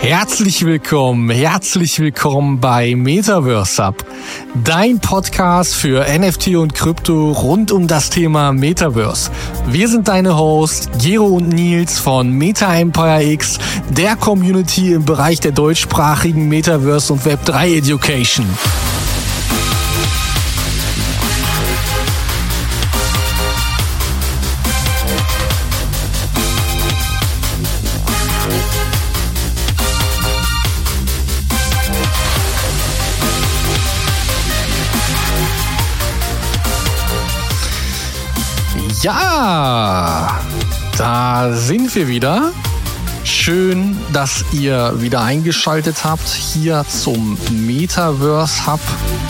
Herzlich willkommen, herzlich willkommen bei Metaverse Hub, dein Podcast für NFT und Krypto rund um das Thema Metaverse. Wir sind deine Hosts, Gero und Nils von Meta Empire X, der Community im Bereich der deutschsprachigen Metaverse und Web3 Education. Da sind wir wieder. Schön, dass ihr wieder eingeschaltet habt hier zum Metaverse Hub,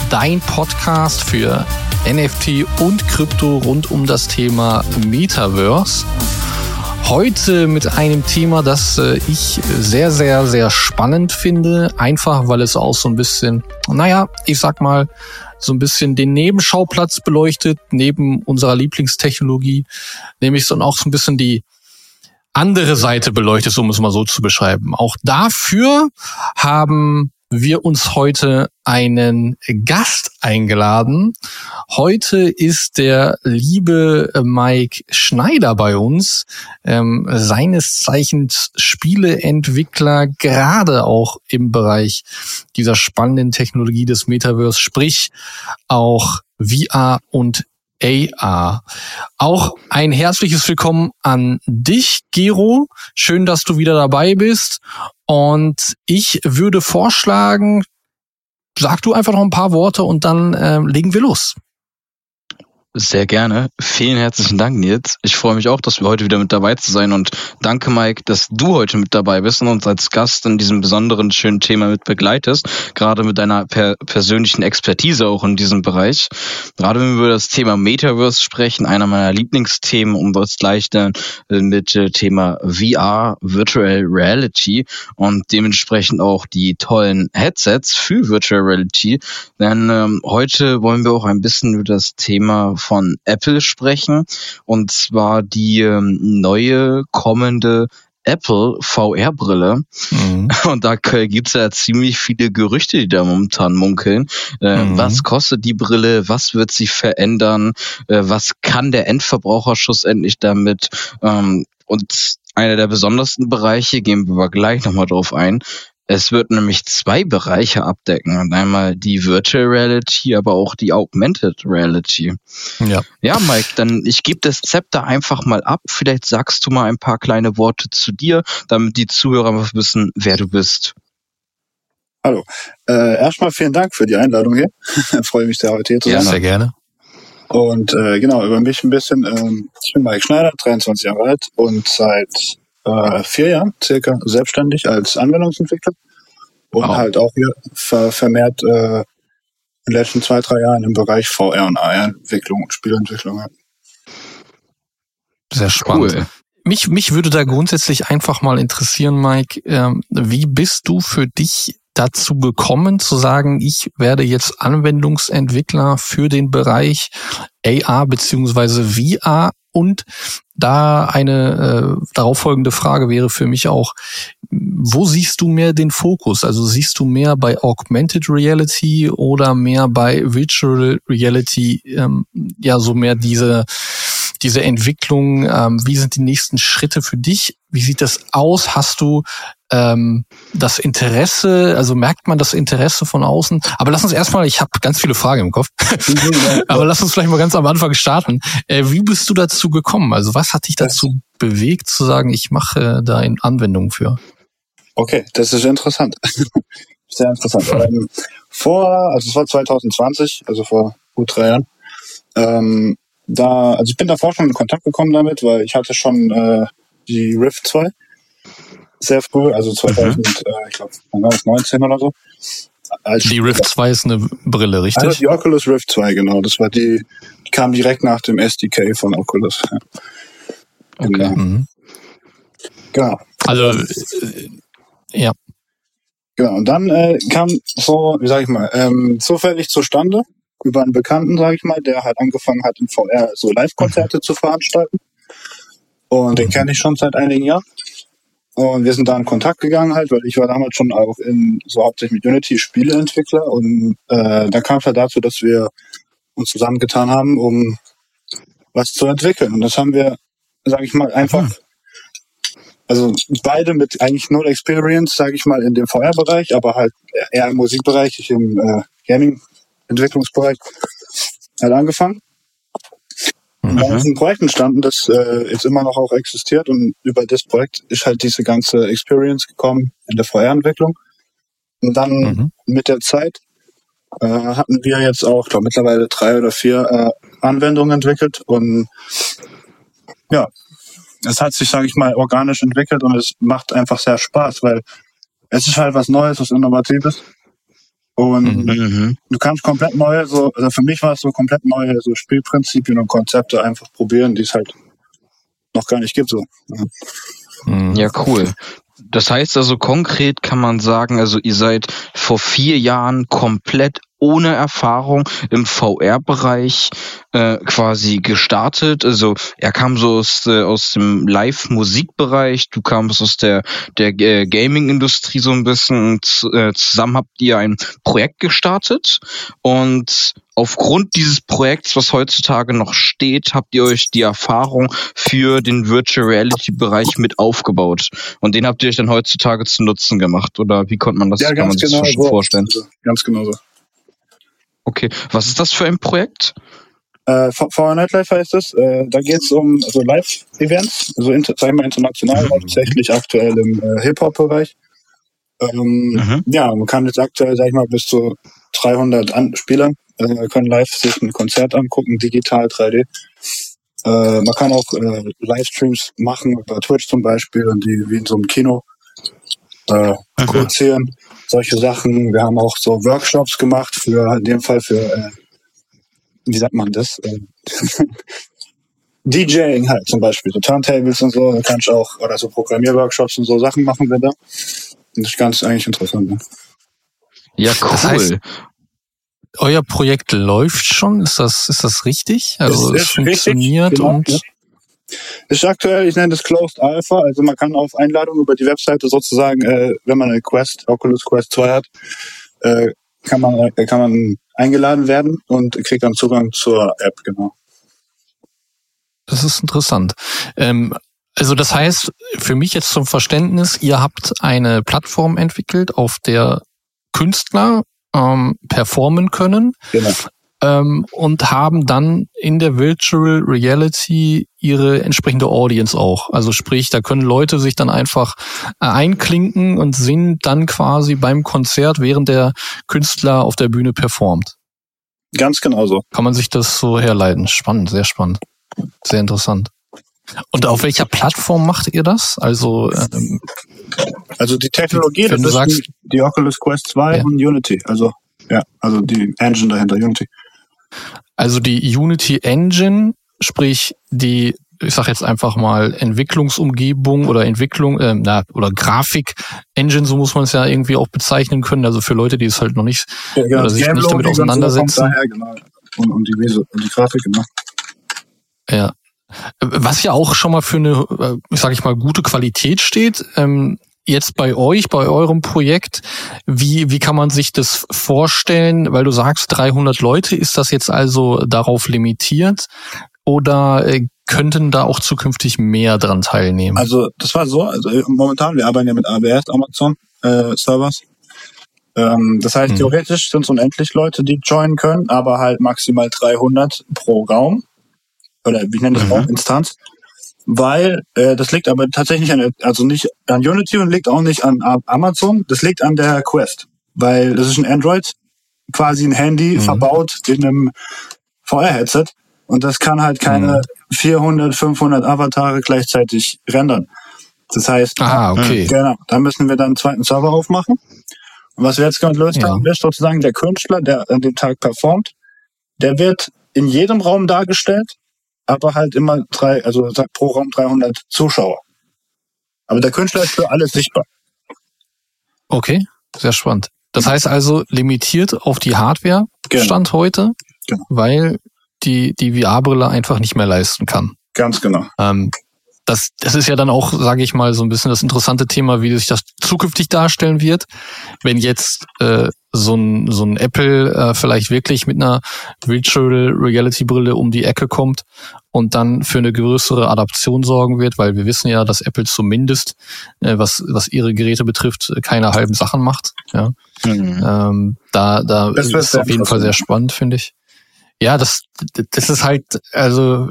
dein Podcast für NFT und Krypto rund um das Thema Metaverse. Heute mit einem Thema, das äh, ich sehr, sehr, sehr spannend finde. Einfach, weil es auch so ein bisschen, naja, ich sag mal, so ein bisschen den Nebenschauplatz beleuchtet, neben unserer Lieblingstechnologie, nämlich so auch so ein bisschen die andere Seite beleuchtet, um es mal so zu beschreiben. Auch dafür haben wir uns heute einen Gast eingeladen. Heute ist der liebe Mike Schneider bei uns, ähm, seines Zeichens Spieleentwickler, gerade auch im Bereich dieser spannenden Technologie des Metaverse, sprich auch VR und AR. Auch ein herzliches Willkommen an dich, Gero. Schön, dass du wieder dabei bist. Und ich würde vorschlagen, sag du einfach noch ein paar Worte und dann äh, legen wir los. Sehr gerne. Vielen herzlichen Dank, Nils. Ich freue mich auch, dass wir heute wieder mit dabei zu sein und danke, Mike, dass du heute mit dabei bist und uns als Gast in diesem besonderen schönen Thema mit begleitest, gerade mit deiner per persönlichen Expertise auch in diesem Bereich. Gerade wenn wir über das Thema Metaverse sprechen, einer meiner Lieblingsthemen und das gleich dann äh, mit äh, Thema VR, Virtual Reality und dementsprechend auch die tollen Headsets für Virtual Reality. Denn ähm, heute wollen wir auch ein bisschen über das Thema von Apple sprechen. Und zwar die ähm, neue kommende Apple VR-Brille. Mhm. Und da gibt's ja ziemlich viele Gerüchte, die da momentan munkeln. Äh, mhm. Was kostet die Brille? Was wird sie verändern? Äh, was kann der Endverbraucher schlussendlich damit? Ähm, und einer der besondersten Bereiche, gehen wir aber gleich nochmal drauf ein, es wird nämlich zwei Bereiche abdecken. Und einmal die Virtual Reality, aber auch die Augmented Reality. Ja. Ja, Mike, dann ich gebe das Zepter einfach mal ab. Vielleicht sagst du mal ein paar kleine Worte zu dir, damit die Zuhörer wissen, wer du bist. Hallo. Äh, erstmal vielen Dank für die Einladung hier. Freue mich sehr, heute hier zu sein. Ja, sehr gerne. Und äh, genau, über mich ein bisschen. Ähm, ich bin Mike Schneider, 23 Jahre alt und seit äh, vier Jahren circa selbstständig als Anwendungsentwickler und wow. halt auch hier ver vermehrt äh, in den letzten zwei, drei Jahren im Bereich VR und AR-Entwicklung und Spielentwicklung. Sehr spannend. Cool. Mich, mich würde da grundsätzlich einfach mal interessieren, Mike, ähm, wie bist du für dich dazu gekommen zu sagen, ich werde jetzt Anwendungsentwickler für den Bereich AR beziehungsweise VR und da eine äh, darauf folgende Frage wäre für mich auch, wo siehst du mehr den Fokus? Also siehst du mehr bei Augmented Reality oder mehr bei Virtual Reality, ähm, ja, so mehr diese diese Entwicklung, ähm, wie sind die nächsten Schritte für dich? Wie sieht das aus? Hast du ähm, das Interesse, also merkt man das Interesse von außen? Aber lass uns erstmal, ich habe ganz viele Fragen im Kopf, aber lass uns vielleicht mal ganz am Anfang starten. Äh, wie bist du dazu gekommen? Also was hat dich dazu bewegt zu sagen, ich mache da eine Anwendung für? Okay, das ist interessant. Sehr interessant. ähm, vor, also es war 2020, also vor gut drei Jahren, ähm, da, also ich bin davor schon in Kontakt gekommen damit, weil ich hatte schon äh, die Rift 2 sehr früh, also 2000, mhm. äh, ich glaube, 19 oder so. Als die Rift 2 ist eine Brille, richtig? Also die Oculus Rift 2, genau. Das war die, die kam direkt nach dem SDK von Oculus. Ja. Okay. Genau. Mhm. genau. Also, äh, ja. Genau, und dann äh, kam so, wie sag ich mal, ähm, zufällig zustande, über einen Bekannten, sage ich mal, der halt angefangen hat, in VR so Live-Konzerte mhm. zu veranstalten. Und den kenne ich schon seit einigen Jahren. Und wir sind da in Kontakt gegangen halt, weil ich war damals schon auch in so hauptsächlich mit Unity Spieleentwickler und äh, da kam es halt dazu, dass wir uns zusammengetan haben, um was zu entwickeln. Und das haben wir, sage ich mal, einfach, mhm. also beide mit eigentlich null Experience, sage ich mal, in dem VR-Bereich, aber halt eher im Musikbereich, ich im äh, Gaming-Entwicklungsbereich halt angefangen. Mhm. Da ist ein Projekt entstanden, das äh, jetzt immer noch auch existiert und über das Projekt ist halt diese ganze Experience gekommen in der VR-Entwicklung. Und dann mhm. mit der Zeit äh, hatten wir jetzt auch, ich glaube mittlerweile drei oder vier äh, Anwendungen entwickelt und ja, es hat sich, sage ich mal, organisch entwickelt und es macht einfach sehr Spaß, weil es ist halt was Neues, was Innovatives und mhm. du kannst komplett neue, so, also für mich war es so komplett neue so Spielprinzipien und Konzepte einfach probieren, die es halt noch gar nicht gibt. So. Ja, ja cool. Das heißt also konkret kann man sagen, also ihr seid vor vier Jahren komplett ohne Erfahrung im VR-Bereich äh, quasi gestartet. Also er kam so aus, äh, aus dem Live-Musikbereich, du kamst aus der, der äh, Gaming-Industrie so ein bisschen und äh, zusammen habt ihr ein Projekt gestartet und aufgrund dieses Projekts, was heutzutage noch steht, habt ihr euch die Erfahrung für den Virtual Reality Bereich mit aufgebaut und den habt ihr euch dann heutzutage zu Nutzen gemacht oder wie konnte man das, ja, kann man genau sich so. vorstellen? Ganz genau so. Okay, was ist das für ein Projekt? Äh, VR Nightlife heißt es. Äh, da geht es um also Live-Events, also inter, sagen wir international, mhm. hauptsächlich aktuell im äh, Hip-Hop-Bereich. Ähm, mhm. Ja, man kann jetzt aktuell, sag ich mal, bis zu 300 An Spieler äh, können live sich ein Konzert angucken, digital 3D. Äh, man kann auch äh, Livestreams machen über Twitch zum Beispiel und die wie in so einem Kino äh, mhm. produzieren solche Sachen. Wir haben auch so Workshops gemacht für in dem Fall für äh, wie sagt man das? Äh, DJing halt zum Beispiel, so Turntables und so, da kannst du auch, oder so Programmierworkshops und so Sachen machen wir da. Das ist ganz eigentlich interessant. Ne? Ja, cool. Das heißt, euer Projekt läuft schon, ist das, ist das richtig? Also es, es funktioniert richtig, genau, und. Ja. Ist aktuell, ich nenne das Closed Alpha, also man kann auf Einladung über die Webseite sozusagen, äh, wenn man eine Quest, Oculus Quest 2 hat, äh, kann man, äh, kann man eingeladen werden und kriegt dann Zugang zur App, genau. Das ist interessant. Ähm, also das heißt, für mich jetzt zum Verständnis, ihr habt eine Plattform entwickelt, auf der Künstler ähm, performen können. Genau ähm, und haben dann in der Virtual Reality ihre entsprechende Audience auch. Also sprich, da können Leute sich dann einfach äh, einklinken und sind dann quasi beim Konzert, während der Künstler auf der Bühne performt. Ganz genau so. Kann man sich das so herleiten? Spannend, sehr spannend. Sehr interessant. Und auf welcher Plattform macht ihr das? Also, ähm, also die Technologie, das ist sagst, die, die, Oculus Quest 2 ja. und Unity. Also ja, also die Engine dahinter, Unity. Also die Unity Engine, sprich die ich sag jetzt einfach mal Entwicklungsumgebung oder Entwicklung äh, na, oder Grafik Engine, so muss man es ja irgendwie auch bezeichnen können. Also für Leute, die es halt noch nicht ja, genau. oder sich nicht damit auseinandersetzen. Daher, genau. und, und, die Wese, und die Grafik, genau. Ja. Was ja auch schon mal für eine, äh, sag ich mal, gute Qualität steht. Ähm, jetzt bei euch, bei eurem Projekt, wie, wie kann man sich das vorstellen? Weil du sagst 300 Leute, ist das jetzt also darauf limitiert? Oder äh, könnten da auch zukünftig mehr dran teilnehmen? Also das war so, also momentan, wir arbeiten ja mit AWS, Amazon äh, Servers. Ähm, das heißt, hm. theoretisch sind es unendlich Leute, die joinen können, aber halt maximal 300 pro Raum. Oder wie nennt das mhm. Instanz weil äh, das liegt aber tatsächlich an, also nicht an Unity und liegt auch nicht an Amazon, das liegt an der Quest, weil das ist ein Android, quasi ein Handy mhm. verbaut in einem VR-Headset und das kann halt keine mhm. 400, 500 Avatare gleichzeitig rendern. Das heißt, ah, okay. genau, da müssen wir dann einen zweiten Server aufmachen. Und was wir jetzt gelöst ja. haben, ist sozusagen der Künstler, der an dem Tag performt, der wird in jedem Raum dargestellt aber halt immer drei, also pro Raum 300 Zuschauer. Aber der Künstler ist für alles sichtbar. Okay, sehr spannend. Das heißt also limitiert auf die Hardware genau. Stand heute, genau. weil die, die VR-Brille einfach nicht mehr leisten kann. Ganz genau. Ähm, das, das ist ja dann auch, sage ich mal, so ein bisschen das interessante Thema, wie sich das zukünftig darstellen wird, wenn jetzt äh, so ein, so ein Apple äh, vielleicht wirklich mit einer Virtual Reality Brille um die Ecke kommt und dann für eine größere Adaption sorgen wird, weil wir wissen ja, dass Apple zumindest, äh, was, was ihre Geräte betrifft, keine halben Sachen macht. Ja. Mhm. Ähm, da da das ist auf jeden Fall sehr spannend, finde ich. Ja, das, das ist halt, also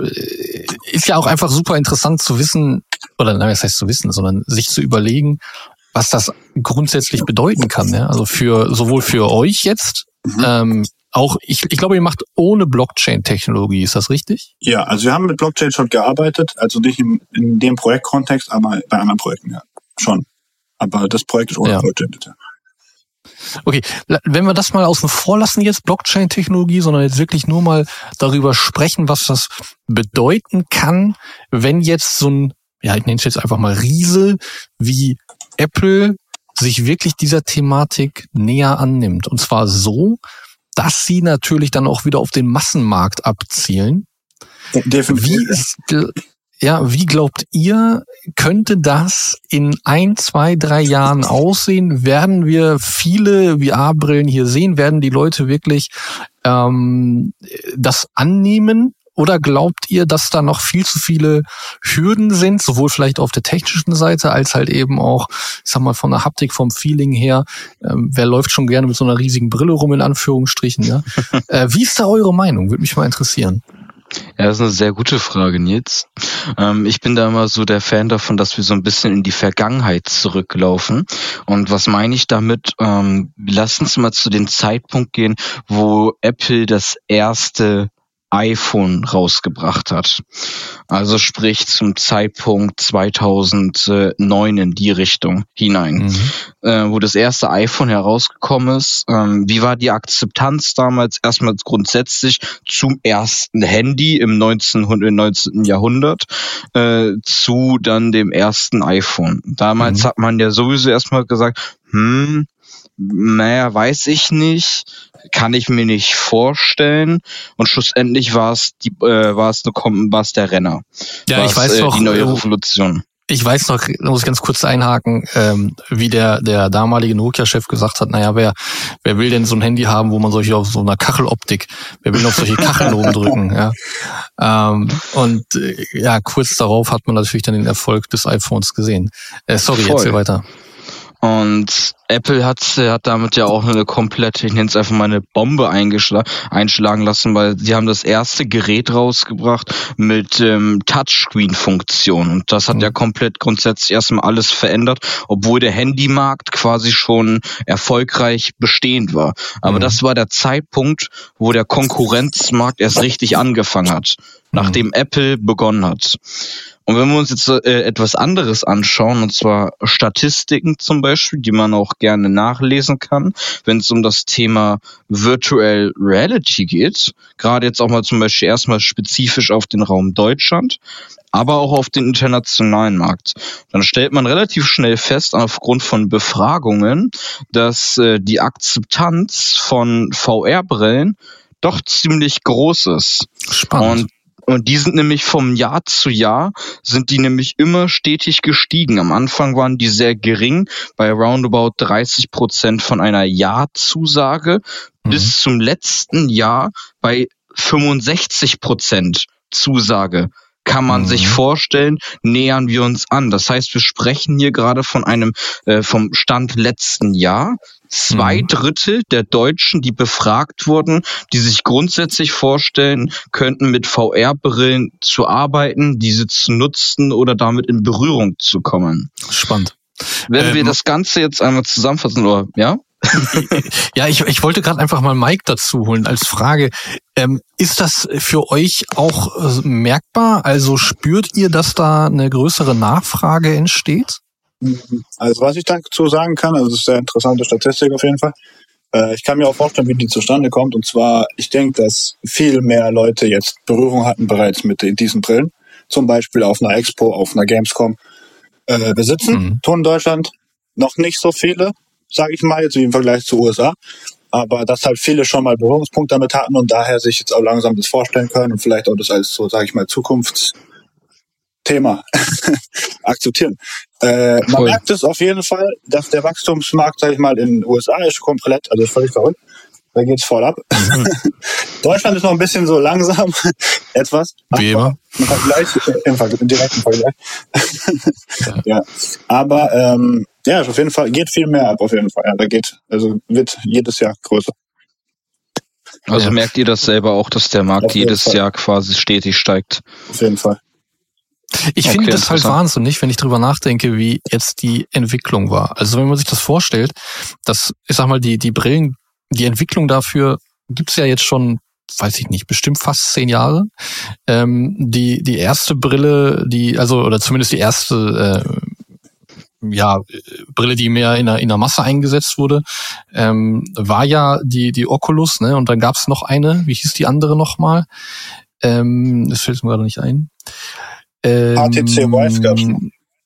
ist ja auch einfach super interessant zu wissen, oder nein, was heißt zu wissen, sondern sich zu überlegen, was das grundsätzlich bedeuten kann. Ja? Also für sowohl für euch jetzt, mhm. ähm, auch, ich, ich glaube, ihr macht ohne Blockchain-Technologie, ist das richtig? Ja, also wir haben mit Blockchain schon gearbeitet, also nicht in, in dem Projektkontext, aber bei anderen Projekten ja. Schon. Aber das Projekt ist ohne ja. Blockchain. Ja. Okay, wenn wir das mal außen vor lassen jetzt, Blockchain-Technologie, sondern jetzt wirklich nur mal darüber sprechen, was das bedeuten kann, wenn jetzt so ein, ja, ich nenne es jetzt einfach mal Riese wie Apple sich wirklich dieser Thematik näher annimmt. Und zwar so, dass sie natürlich dann auch wieder auf den Massenmarkt abzielen. Definitiv. Wie ist, ja, wie glaubt ihr, könnte das in ein, zwei, drei Jahren aussehen? Werden wir viele VR-Brillen hier sehen? Werden die Leute wirklich ähm, das annehmen? Oder glaubt ihr, dass da noch viel zu viele Hürden sind, sowohl vielleicht auf der technischen Seite als halt eben auch, ich sag mal, von der Haptik, vom Feeling her? Ähm, wer läuft schon gerne mit so einer riesigen Brille rum, in Anführungsstrichen? Ja? äh, wie ist da eure Meinung? Würde mich mal interessieren. Ja, das ist eine sehr gute Frage, Nils. Ähm, ich bin da immer so der Fan davon, dass wir so ein bisschen in die Vergangenheit zurücklaufen. Und was meine ich damit? Ähm, lass uns mal zu dem Zeitpunkt gehen, wo Apple das erste iPhone rausgebracht hat. Also sprich zum Zeitpunkt 2009 in die Richtung hinein, mhm. äh, wo das erste iPhone herausgekommen ist. Ähm, wie war die Akzeptanz damals? Erstmal grundsätzlich zum ersten Handy im 19. 19. Jahrhundert äh, zu dann dem ersten iPhone. Damals mhm. hat man ja sowieso erstmal gesagt, hm, naja, weiß ich nicht, kann ich mir nicht vorstellen. Und schlussendlich war es die, äh, war es eine war es der Renner. Ja, ich weiß äh, noch, die neue Revolution. Ich weiß noch, muss ich ganz kurz einhaken, ähm, wie der der damalige Nokia-Chef gesagt hat, naja, wer wer will denn so ein Handy haben, wo man solche auf so einer Kacheloptik, wer will auf solche Kacheln oben drücken, ja. Ähm, und äh, ja, kurz darauf hat man natürlich dann den Erfolg des iPhones gesehen. Äh, sorry, Voll. erzähl weiter. Und Apple hat, hat damit ja auch eine komplette, ich nenne es einfach mal eine Bombe einschlagen lassen, weil sie haben das erste Gerät rausgebracht mit ähm, Touchscreen-Funktion. Und das hat mhm. ja komplett grundsätzlich erstmal alles verändert, obwohl der Handymarkt quasi schon erfolgreich bestehend war. Aber mhm. das war der Zeitpunkt, wo der Konkurrenzmarkt erst richtig angefangen hat, nachdem mhm. Apple begonnen hat. Und wenn wir uns jetzt äh, etwas anderes anschauen, und zwar Statistiken zum Beispiel, die man auch gerne nachlesen kann, wenn es um das Thema Virtual Reality geht, gerade jetzt auch mal zum Beispiel erstmal spezifisch auf den Raum Deutschland, aber auch auf den internationalen Markt. Dann stellt man relativ schnell fest, aufgrund von Befragungen, dass äh, die Akzeptanz von VR-Brillen doch ziemlich groß ist. Spannend. Und und die sind nämlich vom Jahr zu Jahr, sind die nämlich immer stetig gestiegen. Am Anfang waren die sehr gering, bei roundabout 30 Prozent von einer Ja-Zusage, mhm. bis zum letzten Jahr bei 65 Prozent Zusage kann man mhm. sich vorstellen, nähern wir uns an. Das heißt, wir sprechen hier gerade von einem äh, vom Stand letzten Jahr. Zwei mhm. Drittel der Deutschen, die befragt wurden, die sich grundsätzlich vorstellen könnten, mit VR-Brillen zu arbeiten, diese zu nutzen oder damit in Berührung zu kommen. Spannend. Wenn ähm, wir das Ganze jetzt einmal zusammenfassen, oder ja? Ja, ich, ich wollte gerade einfach mal Mike dazu holen als Frage. Ähm, ist das für euch auch äh, merkbar? Also spürt ihr, dass da eine größere Nachfrage entsteht? Also was ich dazu sagen kann, also das ist eine interessante Statistik auf jeden Fall. Äh, ich kann mir auch vorstellen, wie die zustande kommt. Und zwar, ich denke, dass viel mehr Leute jetzt Berührung hatten bereits mit diesen Brillen. Zum Beispiel auf einer Expo, auf einer Gamescom äh, besitzen. Mhm. Tun in Deutschland noch nicht so viele, sage ich mal, jetzt im Vergleich zu USA. Aber dass halt viele schon mal Berührungspunkte damit hatten und daher sich jetzt auch langsam das vorstellen können und vielleicht auch das als so, sage ich mal, Zukunftstechnologie Thema akzeptieren. Äh, man merkt es auf jeden Fall, dass der Wachstumsmarkt, sag ich mal, in den USA ist komplett, also ist völlig verrückt. Da geht's voll ab. Mhm. Deutschland ist noch ein bisschen so langsam, etwas. Wie immer. Im Vergleich, im, im direkten Vergleich. ja. ja. Aber ähm, ja, auf jeden Fall geht viel mehr ab, auf jeden Fall. Ja, da geht, also wird jedes Jahr größer. Also ja. merkt ihr das selber auch, dass der Markt jedes Fall. Jahr quasi stetig steigt? Auf jeden Fall. Ich okay, finde das halt wahnsinnig, wenn ich drüber nachdenke, wie jetzt die Entwicklung war. Also wenn man sich das vorstellt, dass, ich sag mal, die, die Brillen, die Entwicklung dafür gibt's ja jetzt schon, weiß ich nicht, bestimmt fast zehn Jahre. Ähm, die, die erste Brille, die, also, oder zumindest die erste äh, ja, Brille, die mehr in der, in der Masse eingesetzt wurde, ähm, war ja die, die Oculus, ne? Und dann gab's noch eine, wie hieß die andere nochmal? Ähm, das fällt mir gerade nicht ein. Ähm, HTC Vive gab's noch.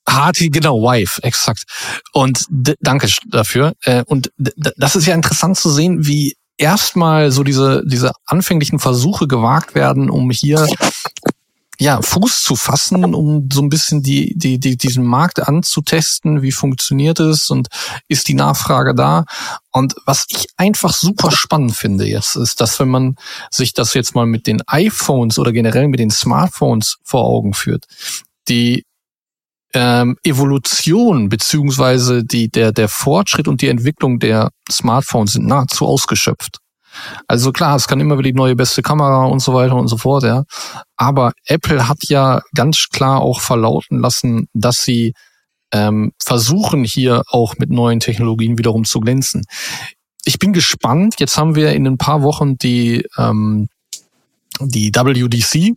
HT, genau, Wife, exakt. Und danke dafür. Äh, und das ist ja interessant zu sehen, wie erstmal so diese, diese anfänglichen Versuche gewagt werden, um hier ja, Fuß zu fassen, um so ein bisschen die, die, die, diesen Markt anzutesten, wie funktioniert es und ist die Nachfrage da. Und was ich einfach super spannend finde jetzt, ist, dass wenn man sich das jetzt mal mit den iPhones oder generell mit den Smartphones vor Augen führt, die ähm, Evolution beziehungsweise die, der, der Fortschritt und die Entwicklung der Smartphones sind nahezu ausgeschöpft. Also klar, es kann immer wieder die neue beste Kamera und so weiter und so fort, ja. Aber Apple hat ja ganz klar auch verlauten lassen, dass sie ähm, versuchen, hier auch mit neuen Technologien wiederum zu glänzen. Ich bin gespannt. Jetzt haben wir in ein paar Wochen die ähm, die WDC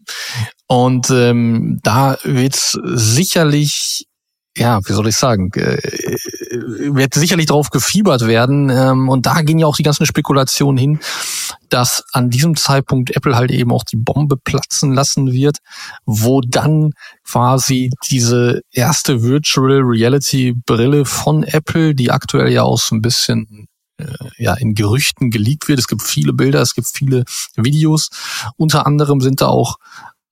und ähm, da wird sicherlich ja, wie soll ich sagen, äh, wird sicherlich darauf gefiebert werden. Ähm, und da gehen ja auch die ganzen Spekulationen hin, dass an diesem Zeitpunkt Apple halt eben auch die Bombe platzen lassen wird, wo dann quasi diese erste Virtual Reality Brille von Apple, die aktuell ja auch so ein bisschen äh, ja in Gerüchten geleakt wird. Es gibt viele Bilder, es gibt viele Videos. Unter anderem sind da auch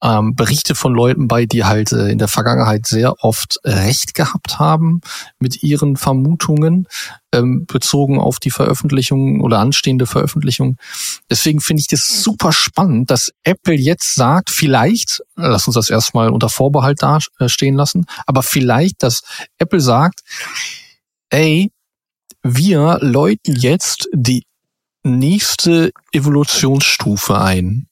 ähm, Berichte von Leuten bei, die halt äh, in der Vergangenheit sehr oft Recht gehabt haben mit ihren Vermutungen ähm, bezogen auf die Veröffentlichung oder anstehende Veröffentlichung. Deswegen finde ich das super spannend, dass Apple jetzt sagt, vielleicht, lass uns das erstmal unter Vorbehalt da äh, stehen lassen, aber vielleicht, dass Apple sagt, ey, wir läuten jetzt die nächste Evolutionsstufe ein.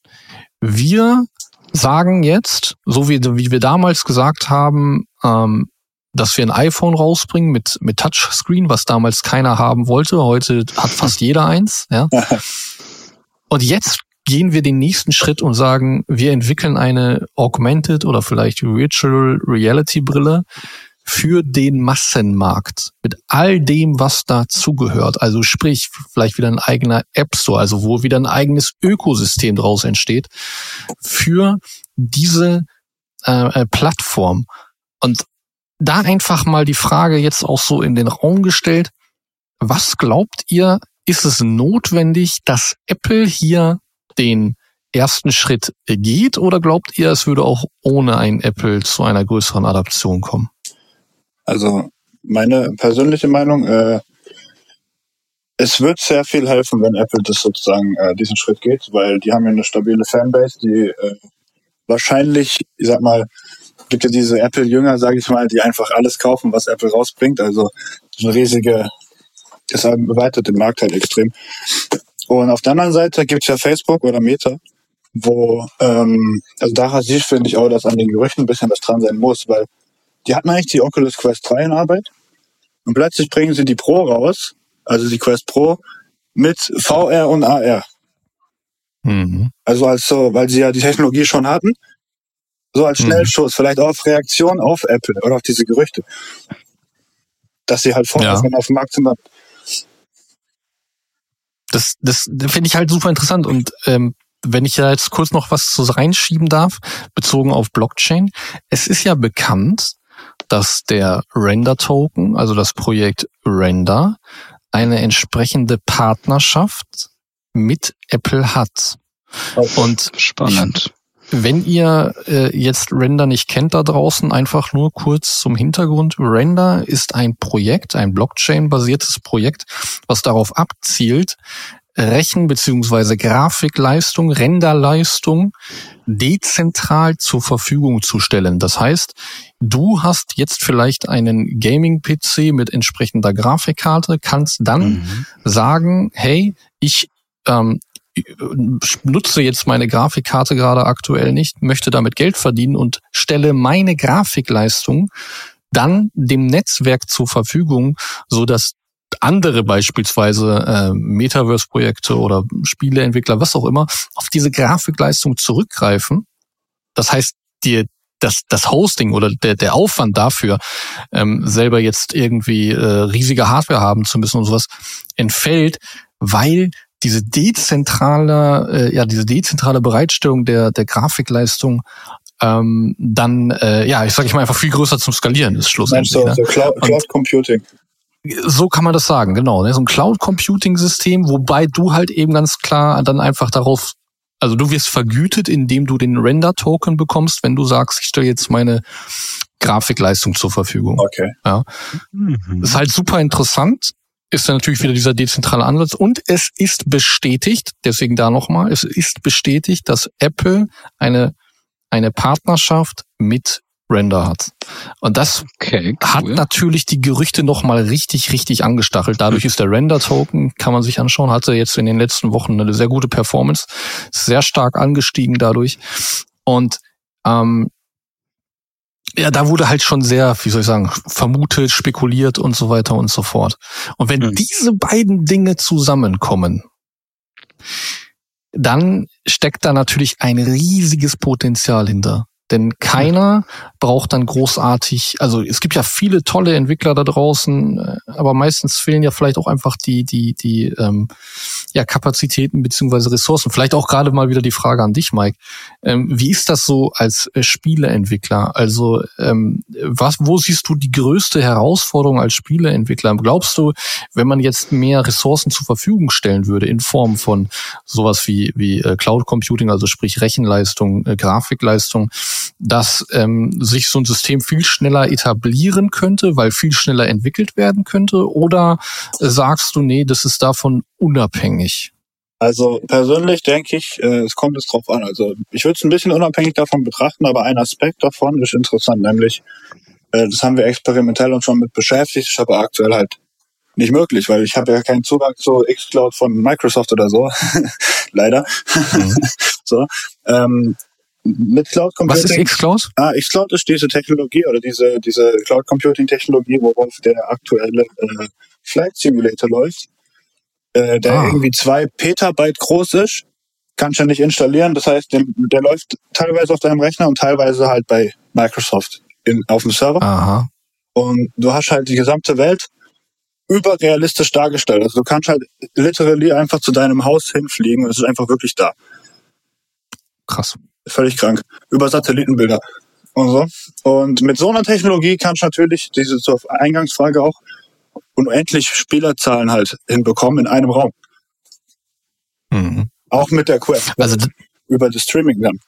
Wir sagen jetzt, so wie, wie wir damals gesagt haben, ähm, dass wir ein iPhone rausbringen mit, mit Touchscreen, was damals keiner haben wollte. Heute hat fast jeder eins. Ja. Und jetzt gehen wir den nächsten Schritt und sagen, wir entwickeln eine Augmented oder vielleicht Virtual Reality Brille, für den Massenmarkt mit all dem, was dazugehört. Also sprich, vielleicht wieder ein eigener App Store, also wo wieder ein eigenes Ökosystem draus entsteht für diese äh, äh, Plattform. Und da einfach mal die Frage jetzt auch so in den Raum gestellt, was glaubt ihr, ist es notwendig, dass Apple hier den ersten Schritt geht oder glaubt ihr, es würde auch ohne ein Apple zu einer größeren Adaption kommen? Also meine persönliche Meinung, äh, es wird sehr viel helfen, wenn Apple das sozusagen äh, diesen Schritt geht, weil die haben ja eine stabile Fanbase, die äh, wahrscheinlich, ich sag mal, gibt ja diese Apple-Jünger, sage ich mal, die einfach alles kaufen, was Apple rausbringt. Also eine riesige, das erweitert den Markt halt extrem. Und auf der anderen Seite gibt's ja Facebook oder Meta, wo, ähm, also da finde ich auch, dass an den Gerüchten ein bisschen was dran sein muss, weil die hatten eigentlich die Oculus Quest 3 in Arbeit und plötzlich bringen sie die Pro raus, also die Quest Pro, mit VR und AR. Mhm. Also als so, weil sie ja die Technologie schon hatten, so als mhm. Schnellschuss, mhm. vielleicht auf Reaktion auf Apple oder auf diese Gerüchte, dass sie halt vorher ja. auf dem Markt sind. Das, das finde ich halt super interessant und ähm, wenn ich da jetzt kurz noch was zu reinschieben darf, bezogen auf Blockchain. Es ist ja bekannt, dass der Render-Token, also das Projekt Render, eine entsprechende Partnerschaft mit Apple hat. Und spannend. wenn ihr äh, jetzt Render nicht kennt da draußen, einfach nur kurz zum Hintergrund. Render ist ein Projekt, ein Blockchain-basiertes Projekt, was darauf abzielt, Rechen- bzw. Grafikleistung, Renderleistung dezentral zur Verfügung zu stellen. Das heißt, du hast jetzt vielleicht einen Gaming-PC mit entsprechender Grafikkarte, kannst dann mhm. sagen, hey, ich ähm, nutze jetzt meine Grafikkarte gerade aktuell nicht, möchte damit Geld verdienen und stelle meine Grafikleistung dann dem Netzwerk zur Verfügung, so dass andere beispielsweise äh, Metaverse-Projekte oder Spieleentwickler, was auch immer, auf diese Grafikleistung zurückgreifen. Das heißt, dir das, das Hosting oder der, der Aufwand dafür, ähm, selber jetzt irgendwie äh, riesige Hardware haben zu müssen und sowas, entfällt, weil diese dezentrale, äh, ja, diese dezentrale Bereitstellung der, der Grafikleistung ähm, dann, äh, ja, ich sage ich mal einfach viel größer zum Skalieren ist schlussendlich. So, ne? so Cloud, Cloud Computing. So kann man das sagen, genau. Ne? So ein Cloud Computing System, wobei du halt eben ganz klar dann einfach darauf, also du wirst vergütet, indem du den Render Token bekommst, wenn du sagst, ich stelle jetzt meine Grafikleistung zur Verfügung. Okay. Ja. Mhm. ist halt super interessant ist dann natürlich wieder dieser dezentrale Ansatz. Und es ist bestätigt, deswegen da nochmal, es ist bestätigt, dass Apple eine, eine Partnerschaft mit Render hat. Und das okay, cool. hat natürlich die Gerüchte nochmal richtig, richtig angestachelt. Dadurch ist der Render-Token, kann man sich anschauen, hatte jetzt in den letzten Wochen eine sehr gute Performance, sehr stark angestiegen dadurch. Und ähm, ja, da wurde halt schon sehr, wie soll ich sagen, vermutet, spekuliert und so weiter und so fort. Und wenn mhm. diese beiden Dinge zusammenkommen, dann steckt da natürlich ein riesiges Potenzial hinter. Denn keiner braucht dann großartig, also es gibt ja viele tolle Entwickler da draußen, äh, aber meistens fehlen ja vielleicht auch einfach die, die, die ähm, ja, Kapazitäten beziehungsweise Ressourcen. Vielleicht auch gerade mal wieder die Frage an dich, Mike. Ähm, wie ist das so als äh, Spieleentwickler? Also ähm, was, wo siehst du die größte Herausforderung als Spieleentwickler? Glaubst du, wenn man jetzt mehr Ressourcen zur Verfügung stellen würde in Form von sowas wie, wie äh, Cloud Computing, also sprich Rechenleistung, äh, Grafikleistung, dass ähm, sich so ein System viel schneller etablieren könnte, weil viel schneller entwickelt werden könnte? Oder sagst du, nee, das ist davon unabhängig? Also persönlich denke ich, äh, es kommt es drauf an. Also ich würde es ein bisschen unabhängig davon betrachten, aber ein Aspekt davon ist interessant, nämlich äh, das haben wir experimentell uns schon mit beschäftigt, ist aber aktuell halt nicht möglich, weil ich habe ja keinen Zugang zu xCloud von Microsoft oder so, leider. Mhm. so, ähm, mit Cloud Computing. Was ist xCloud? Ah, xCloud ist diese Technologie oder diese, diese Cloud Computing Technologie, worauf der aktuelle äh, Flight Simulator läuft, äh, der ah. irgendwie zwei Petabyte groß ist. Kannst du nicht installieren. Das heißt, der, der läuft teilweise auf deinem Rechner und teilweise halt bei Microsoft in, auf dem Server. Aha. Und du hast halt die gesamte Welt überrealistisch dargestellt. Also du kannst halt literally einfach zu deinem Haus hinfliegen und es ist einfach wirklich da. Krass völlig krank. Über Satellitenbilder und so. Und mit so einer Technologie kannst du natürlich diese zur Eingangsfrage auch unendlich Spielerzahlen halt hinbekommen in einem Raum. Mhm. Auch mit der Quest. Also über das Streaming dann.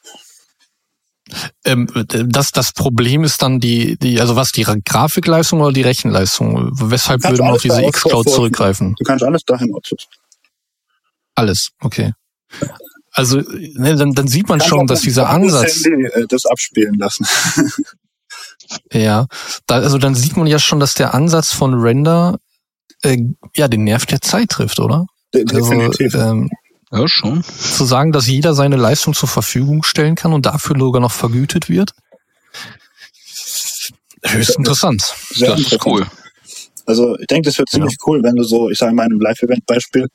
Ähm, das, das Problem ist dann die, die, also was, die Grafikleistung oder die Rechenleistung? Weshalb würde man auf diese X-Cloud zurückgreifen? Du kannst alles dahin outsourcen. Alles, okay. Also ne, dann, dann sieht man schon, dass dieser Ansatz. Handy, äh, das abspielen lassen. ja, da, also dann sieht man ja schon, dass der Ansatz von Render äh, ja den Nerv der Zeit trifft, oder? Also, Definitiv. Also, ähm, ja, schon. Zu sagen, dass jeder seine Leistung zur Verfügung stellen kann und dafür sogar noch vergütet wird. Höchst interessant. Sehr das ist cool. Also ich denke, das wird ziemlich ja. cool, wenn du so, ich sage mal, in einem Live-Event-Beispiel,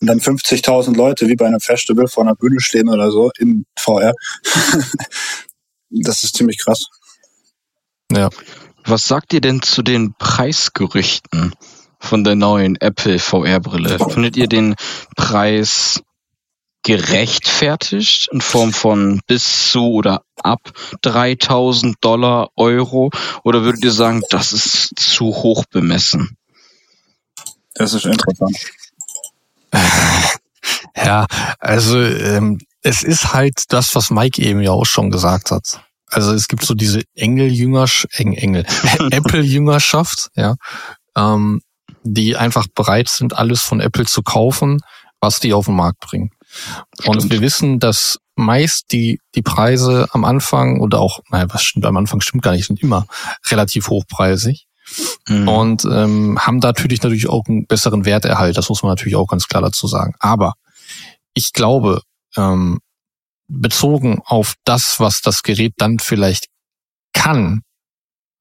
und dann 50.000 Leute wie bei einem Festival vor einer Bühne stehen oder so in VR. das ist ziemlich krass. Ja. Was sagt ihr denn zu den Preisgerüchten von der neuen Apple VR-Brille? Findet ihr den Preis gerechtfertigt in Form von bis zu oder ab 3000 Dollar, Euro? Oder würdet ihr sagen, das ist zu hoch bemessen? Das ist interessant. Ja, also ähm, es ist halt das, was Mike eben ja auch schon gesagt hat. Also es gibt so diese Engel-Jüngerschaft, Engel, Apple-Jüngerschaft, ja, ähm, die einfach bereit sind, alles von Apple zu kaufen, was die auf den Markt bringen. Stimmt. Und wir wissen, dass meist die, die Preise am Anfang oder auch, naja, was stimmt am Anfang stimmt gar nicht, sind immer relativ hochpreisig. Mhm. Und ähm, haben natürlich natürlich auch einen besseren Werterhalt. Das muss man natürlich auch ganz klar dazu sagen. Aber ich glaube, ähm, bezogen auf das, was das Gerät dann vielleicht kann,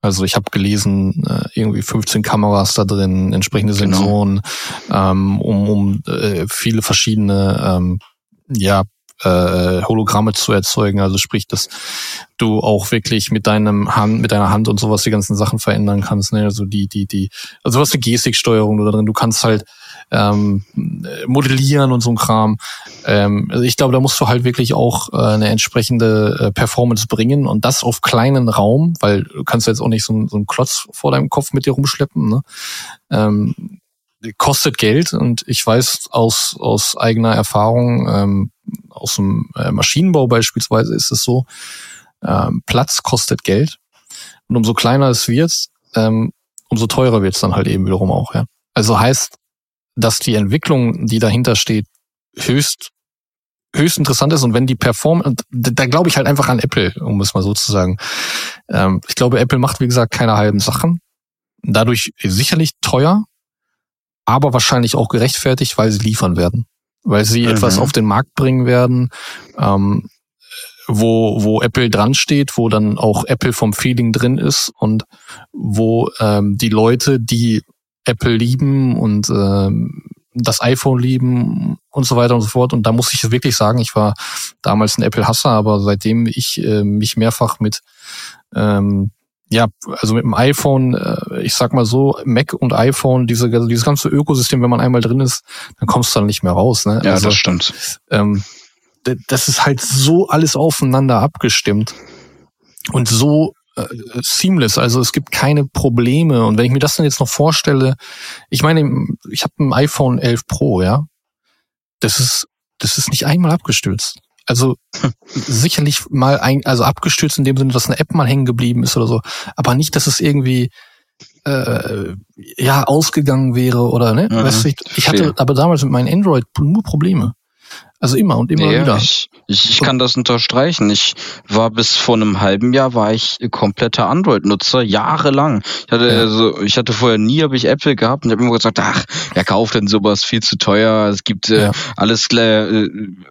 also ich habe gelesen, äh, irgendwie 15 Kameras da drin, entsprechende genau. Sensoren, genau. ähm, um, um äh, viele verschiedene ähm, ja, äh, Hologramme zu erzeugen. Also sprich, dass du auch wirklich mit deinem Hand, mit deiner Hand und sowas die ganzen Sachen verändern kannst. Ne? Also die, die, die, also was für Gestiksteuerung oder drin. Du kannst halt ähm, modellieren und so ein Kram. Ähm, also ich glaube, da musst du halt wirklich auch äh, eine entsprechende äh, Performance bringen und das auf kleinen Raum, weil du kannst jetzt auch nicht so, so einen Klotz vor deinem Kopf mit dir rumschleppen. Ne? Ähm, kostet Geld und ich weiß aus, aus eigener Erfahrung, ähm, aus dem äh, Maschinenbau beispielsweise ist es so, ähm, Platz kostet Geld und umso kleiner es wird, ähm, umso teurer wird es dann halt eben wiederum auch. Ja. Also heißt, dass die Entwicklung, die dahinter steht, höchst höchst interessant ist und wenn die Performance, da, da glaube ich halt einfach an Apple, um es mal so zu sagen. Ähm, ich glaube, Apple macht, wie gesagt, keine halben Sachen. Dadurch sicherlich teuer, aber wahrscheinlich auch gerechtfertigt, weil sie liefern werden. Weil sie mhm. etwas auf den Markt bringen werden, ähm, wo, wo Apple dran steht, wo dann auch Apple vom Feeling drin ist und wo ähm, die Leute, die Apple lieben und ähm, das iPhone lieben und so weiter und so fort. Und da muss ich wirklich sagen, ich war damals ein Apple-Hasser, aber seitdem ich äh, mich mehrfach mit ähm, ja, also mit dem iPhone, äh, ich sag mal so, Mac und iPhone, diese, dieses ganze Ökosystem, wenn man einmal drin ist, dann kommst du dann nicht mehr raus. Ne? Ja, also, das stimmt. Ähm, das ist halt so alles aufeinander abgestimmt und so äh, seamless. Also es gibt keine Probleme. Und wenn ich mir das dann jetzt noch vorstelle, ich meine, ich habe ein iPhone 11 Pro, ja, das ist das ist nicht einmal abgestürzt. Also sicherlich mal ein, also abgestürzt in dem Sinne, dass eine App mal hängen geblieben ist oder so, aber nicht, dass es irgendwie äh, ja ausgegangen wäre oder ne? Mhm, weißt du, ich, ich hatte aber damals mit meinem Android nur Probleme. Also immer und immer ja, wieder. Ich, ich, ich kann das unterstreichen. Ich war bis vor einem halben Jahr war ich kompletter Android-Nutzer, jahrelang. Ich hatte ja. also, ich hatte vorher nie habe ich Apple gehabt und habe immer gesagt, ach, wer kauft denn sowas viel zu teuer? Es gibt äh, ja. alles äh,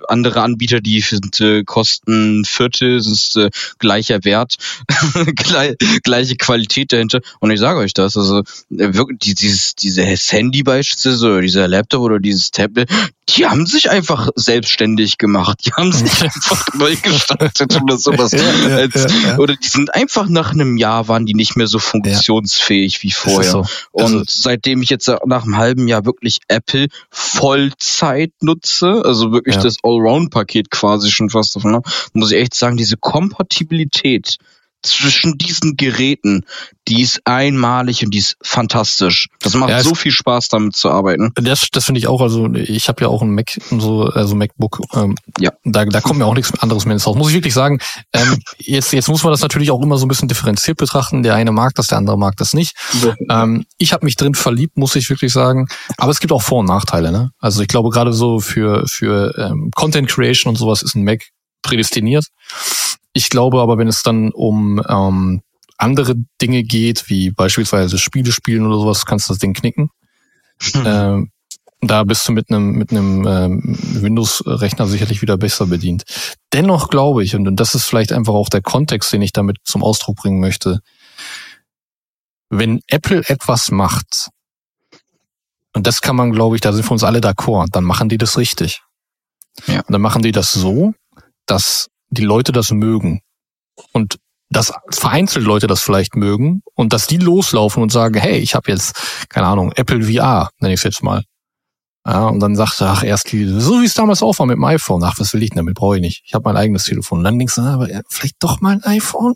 andere Anbieter, die sind, äh, kosten Viertel, es ist äh, gleicher Wert, gleiche Qualität dahinter. Und ich sage euch das, also äh, wirklich dieses dieses Handy beispielsweise oder dieser Laptop oder dieses Tablet, die haben sich einfach selbstständig gemacht. Die haben sich einfach neu gestartet oder sowas. Ja, ja, ja, oder die sind einfach nach einem Jahr waren die nicht mehr so funktionsfähig wie vorher. So. Also, Und seitdem ich jetzt nach einem halben Jahr wirklich Apple Vollzeit nutze, also wirklich das Allround-Paket quasi schon fast davon, muss ich echt sagen, diese Kompatibilität zwischen diesen Geräten, die ist einmalig und die ist fantastisch. Das macht ja, so viel Spaß, damit zu arbeiten. Das, das finde ich auch. Also ich habe ja auch ein Mac, so also MacBook. Ähm, ja. Da, da kommt mir auch nichts anderes mehr ins Haus. Muss ich wirklich sagen. Ähm, jetzt, jetzt muss man das natürlich auch immer so ein bisschen differenziert betrachten. Der eine mag das, der andere mag das nicht. Ähm, ich habe mich drin verliebt, muss ich wirklich sagen. Aber es gibt auch Vor- und Nachteile. Ne? Also ich glaube gerade so für für ähm, Content Creation und sowas ist ein Mac prädestiniert. Ich glaube aber, wenn es dann um ähm, andere Dinge geht, wie beispielsweise Spiele spielen oder sowas, kannst du das Ding knicken. Hm. Ähm, da bist du mit einem mit einem ähm, Windows-Rechner sicherlich wieder besser bedient. Dennoch glaube ich, und das ist vielleicht einfach auch der Kontext, den ich damit zum Ausdruck bringen möchte, wenn Apple etwas macht, und das kann man, glaube ich, da sind wir uns alle d'accord, dann machen die das richtig. Ja. Und dann machen die das so, dass die Leute das mögen und dass vereinzelt Leute das vielleicht mögen und dass die loslaufen und sagen, hey, ich habe jetzt, keine Ahnung, Apple VR, nenne ich es jetzt mal. Ja, und dann sagt er, ach, erst, so wie es damals auch war mit dem iPhone, ach, was will ich denn damit, brauche ich nicht. Ich habe mein eigenes Telefon. Und dann denkst du, aber vielleicht doch mal ein iPhone?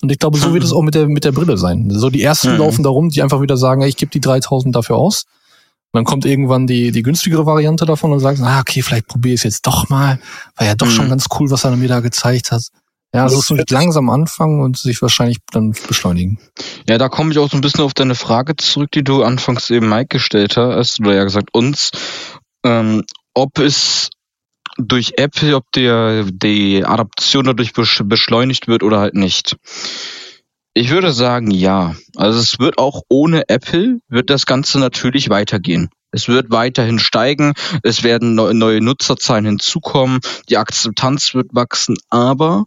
Und ich glaube, so wird es auch mit der, mit der Brille sein. So die ersten mhm. laufen darum, die einfach wieder sagen, hey, ich gebe die 3000 dafür aus. Dann kommt irgendwann die, die günstigere Variante davon und sagst, ah, okay, vielleicht probiere ich es jetzt doch mal. War ja doch mhm. schon ganz cool, was er mir da gezeigt hat. Ja, also es wird langsam anfangen und sich wahrscheinlich dann beschleunigen. Ja, da komme ich auch so ein bisschen auf deine Frage zurück, die du anfangs eben Mike gestellt hast, oder ja gesagt uns, ähm, ob es durch Apple, ob der, die Adaption dadurch beschleunigt wird oder halt nicht. Ich würde sagen, ja. Also es wird auch ohne Apple wird das Ganze natürlich weitergehen. Es wird weiterhin steigen, es werden neue Nutzerzahlen hinzukommen, die Akzeptanz wird wachsen, aber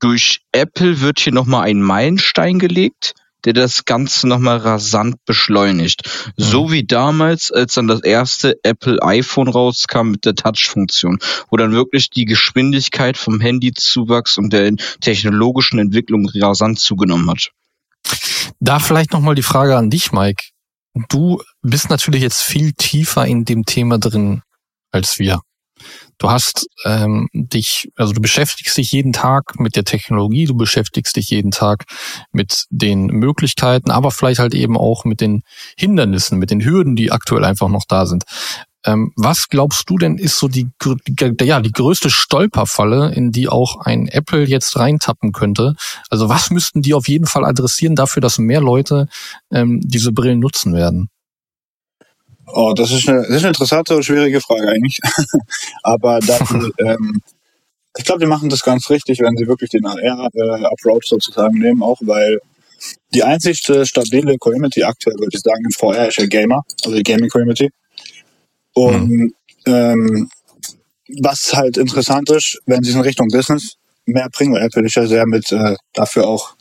durch Apple wird hier nochmal ein Meilenstein gelegt, der das Ganze nochmal rasant beschleunigt. Mhm. So wie damals, als dann das erste Apple iPhone rauskam mit der Touch-Funktion, wo dann wirklich die Geschwindigkeit vom Handyzuwachs und der technologischen Entwicklung rasant zugenommen hat. Da vielleicht nochmal die Frage an dich, Mike. Du bist natürlich jetzt viel tiefer in dem Thema drin als wir. Du hast ähm, dich, also du beschäftigst dich jeden Tag mit der Technologie, du beschäftigst dich jeden Tag mit den Möglichkeiten, aber vielleicht halt eben auch mit den Hindernissen, mit den Hürden, die aktuell einfach noch da sind. Ähm, was glaubst du denn ist so die, die, ja, die größte Stolperfalle, in die auch ein Apple jetzt reintappen könnte? Also was müssten die auf jeden Fall adressieren dafür, dass mehr Leute ähm, diese Brillen nutzen werden? Oh, das ist eine, das ist eine interessante und schwierige Frage eigentlich. Aber dann, ähm, ich glaube, die machen das ganz richtig, wenn sie wirklich den AR-Approach äh, sozusagen nehmen, auch weil die einzigste stabile Community aktuell, würde ich sagen, in VR ist ja Gamer, also die Gaming-Community. Und mhm. ähm, was halt interessant ist, wenn sie in Richtung Business mehr bringen, weil Apple ist ja sehr mit äh, dafür auch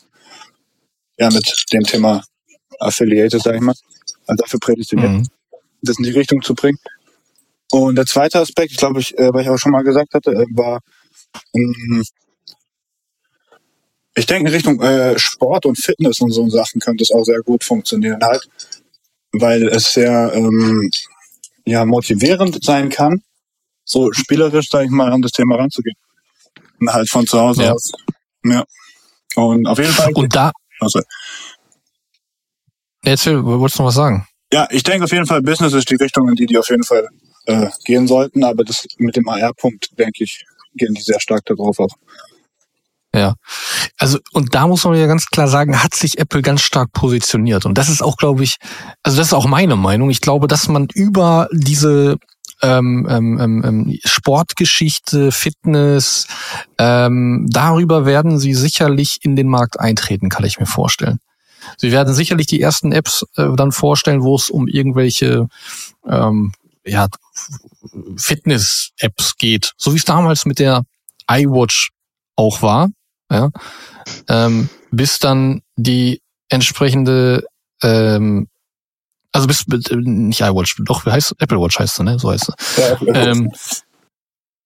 ja mit dem Thema Affiliated, sag ich mal, also dafür prädestiniert. Mhm das in die Richtung zu bringen. Und der zweite Aspekt, ich glaube, ich, äh, was ich auch schon mal gesagt hatte, äh, war, ähm, ich denke in Richtung äh, Sport und Fitness und so Sachen könnte es auch sehr gut funktionieren halt, weil es sehr ähm, ja motivierend sein kann, so spielerisch, sage ich mal, an das Thema ranzugehen. Und halt von zu Hause ja. aus. Ja. Und auf jeden Fall. Und da. Also. Erzähl, wolltest du noch was sagen? Ja, ich denke auf jeden Fall, Business ist die Richtung, in die die auf jeden Fall äh, gehen sollten, aber das mit dem AR-Punkt, denke ich, gehen die sehr stark darauf auch. Ja, also und da muss man ja ganz klar sagen, hat sich Apple ganz stark positioniert und das ist auch, glaube ich, also das ist auch meine Meinung. Ich glaube, dass man über diese ähm, ähm, ähm, ähm Sportgeschichte, Fitness, ähm, darüber werden sie sicherlich in den Markt eintreten, kann ich mir vorstellen. Sie werden sicherlich die ersten Apps äh, dann vorstellen, wo es um irgendwelche ähm, ja, Fitness-Apps geht, so wie es damals mit der iWatch auch war, ja, ähm, bis dann die entsprechende ähm, also bis äh, nicht iWatch, doch wie heißt Apple Watch heißt sie, ne? So heißt sie. Ja, ähm,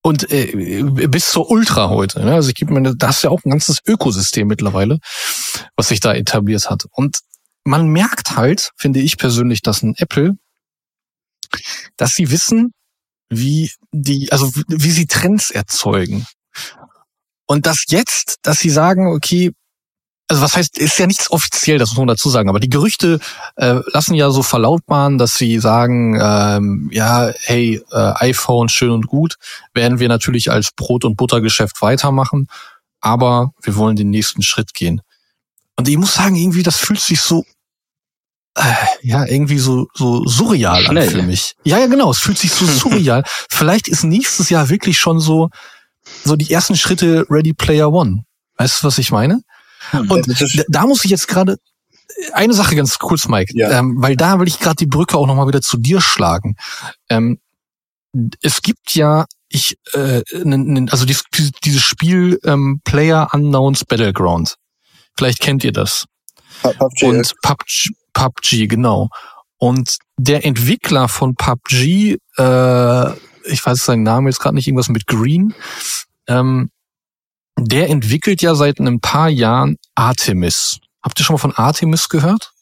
und äh, bis zur Ultra heute. Ne? Also ich gebe mir, da hast du ja auch ein ganzes Ökosystem mittlerweile, was sich da etabliert hat. Und man merkt halt, finde ich persönlich, dass ein Apple, dass sie wissen, wie die, also wie sie Trends erzeugen. Und das jetzt, dass sie sagen, okay, also was heißt, ist ja nichts offiziell, das muss man dazu sagen, aber die Gerüchte äh, lassen ja so verlautbaren, dass sie sagen, ähm, ja, hey, äh, iPhone schön und gut, werden wir natürlich als Brot- und Buttergeschäft weitermachen, aber wir wollen den nächsten Schritt gehen. Und ich muss sagen, irgendwie, das fühlt sich so, äh, ja, irgendwie so, so surreal Schnell. an für mich. Ja, ja, genau, es fühlt sich so surreal. Vielleicht ist nächstes Jahr wirklich schon so, so die ersten Schritte Ready Player One. Weißt du, was ich meine? Und da muss ich jetzt gerade eine Sache ganz kurz, Mike, ja. ähm, weil da will ich gerade die Brücke auch nochmal wieder zu dir schlagen. Ähm, es gibt ja, ich, äh, also dieses, dieses Spiel ähm, Player Unknowns Battleground. Vielleicht kennt ihr das. PUBG. Und PUBG, PUBG, genau. Und der Entwickler von PUBG, äh, ich weiß seinen Namen jetzt gerade nicht, irgendwas mit Green, ähm, der entwickelt ja seit ein paar Jahren Artemis. Habt ihr schon mal von Artemis gehört?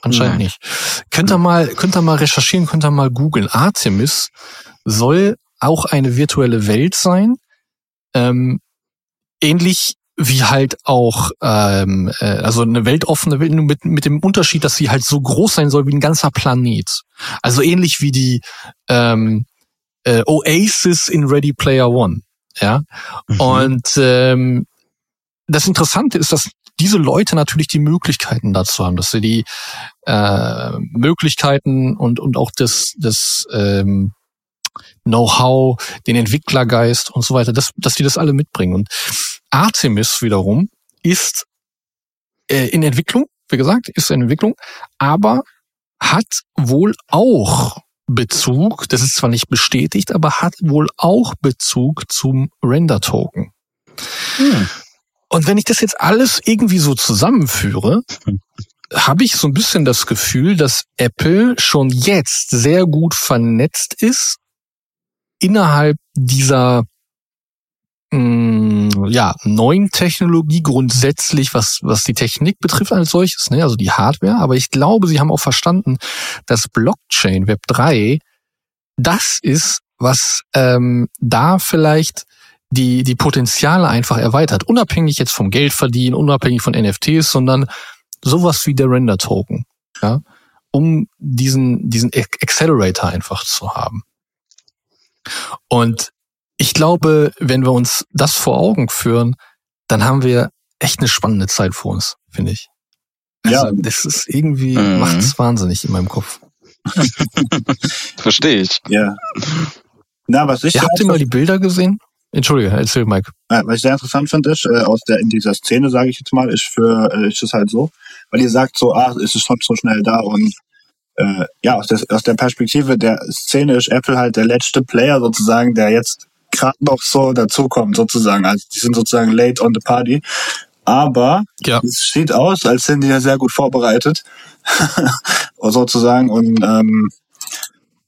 Anscheinend Nein. nicht. Könnt ihr mal, könnt ihr mal recherchieren, könnt ihr mal googeln. Artemis soll auch eine virtuelle Welt sein, ähm, ähnlich wie halt auch ähm, äh, also eine weltoffene Welt nur mit mit dem Unterschied, dass sie halt so groß sein soll wie ein ganzer Planet. Also ähnlich wie die ähm, äh, Oasis in Ready Player One. Ja. Mhm. Und ähm, das Interessante ist, dass diese Leute natürlich die Möglichkeiten dazu haben, dass sie die äh, Möglichkeiten und und auch das das ähm, Know-how, den Entwicklergeist und so weiter, dass, dass die das alle mitbringen. Und Artemis wiederum ist äh, in Entwicklung, wie gesagt, ist in Entwicklung, aber hat wohl auch Bezug, das ist zwar nicht bestätigt, aber hat wohl auch Bezug zum Render-Token. Hm. Und wenn ich das jetzt alles irgendwie so zusammenführe, habe ich so ein bisschen das Gefühl, dass Apple schon jetzt sehr gut vernetzt ist innerhalb dieser mh, mm, ja, neuen Technologie grundsätzlich, was, was die Technik betrifft als solches, ne, also die Hardware. Aber ich glaube, sie haben auch verstanden, dass Blockchain Web 3 das ist, was ähm, da vielleicht die, die Potenziale einfach erweitert. Unabhängig jetzt vom Geld verdienen, unabhängig von NFTs, sondern sowas wie der Render-Token. Ja, um diesen, diesen Accelerator einfach zu haben. Und ich glaube, wenn wir uns das vor Augen führen, dann haben wir echt eine spannende Zeit vor uns, finde ich. Also, ja. Das ist irgendwie, mhm. macht es wahnsinnig in meinem Kopf. Verstehe ich. Ja. Na, was ich ja, habt ihr mal die Bilder gesehen? Entschuldige, erzähl Mike. was ich sehr interessant finde, ist, äh, aus der, in dieser Szene, sage ich jetzt mal, ist für, äh, ist es halt so, weil ihr sagt so, ah, ist es schon so schnell da und äh, ja, aus der, aus der Perspektive der Szene ist Apple halt der letzte Player sozusagen, der jetzt gerade noch so dazukommt sozusagen. Also die sind sozusagen late on the party. Aber ja. es sieht aus, als sind die ja sehr gut vorbereitet sozusagen und ähm,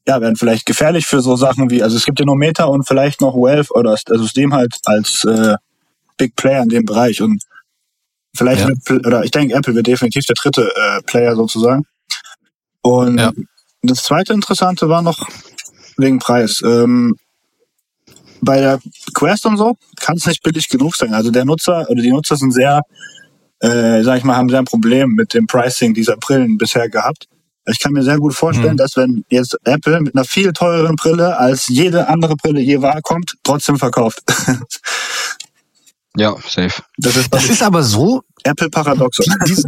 ja, werden vielleicht gefährlich für so Sachen wie, also es gibt ja nur Meta und vielleicht noch Wealth oder also Steam halt als äh, Big Player in dem Bereich und vielleicht ja. mit, oder ich denke, Apple wird definitiv der dritte äh, Player sozusagen. Und ja. das zweite Interessante war noch wegen Preis. Ähm, bei der Quest und so kann es nicht billig genug sein. Also der Nutzer oder die Nutzer sind sehr, äh, sag ich mal, haben sehr ein Problem mit dem Pricing dieser Brillen bisher gehabt. Ich kann mir sehr gut vorstellen, mhm. dass wenn jetzt Apple mit einer viel teureren Brille als jede andere Brille je war kommt, trotzdem verkauft. ja, safe. Das ist, das ist aber so. Apple Paradoxon.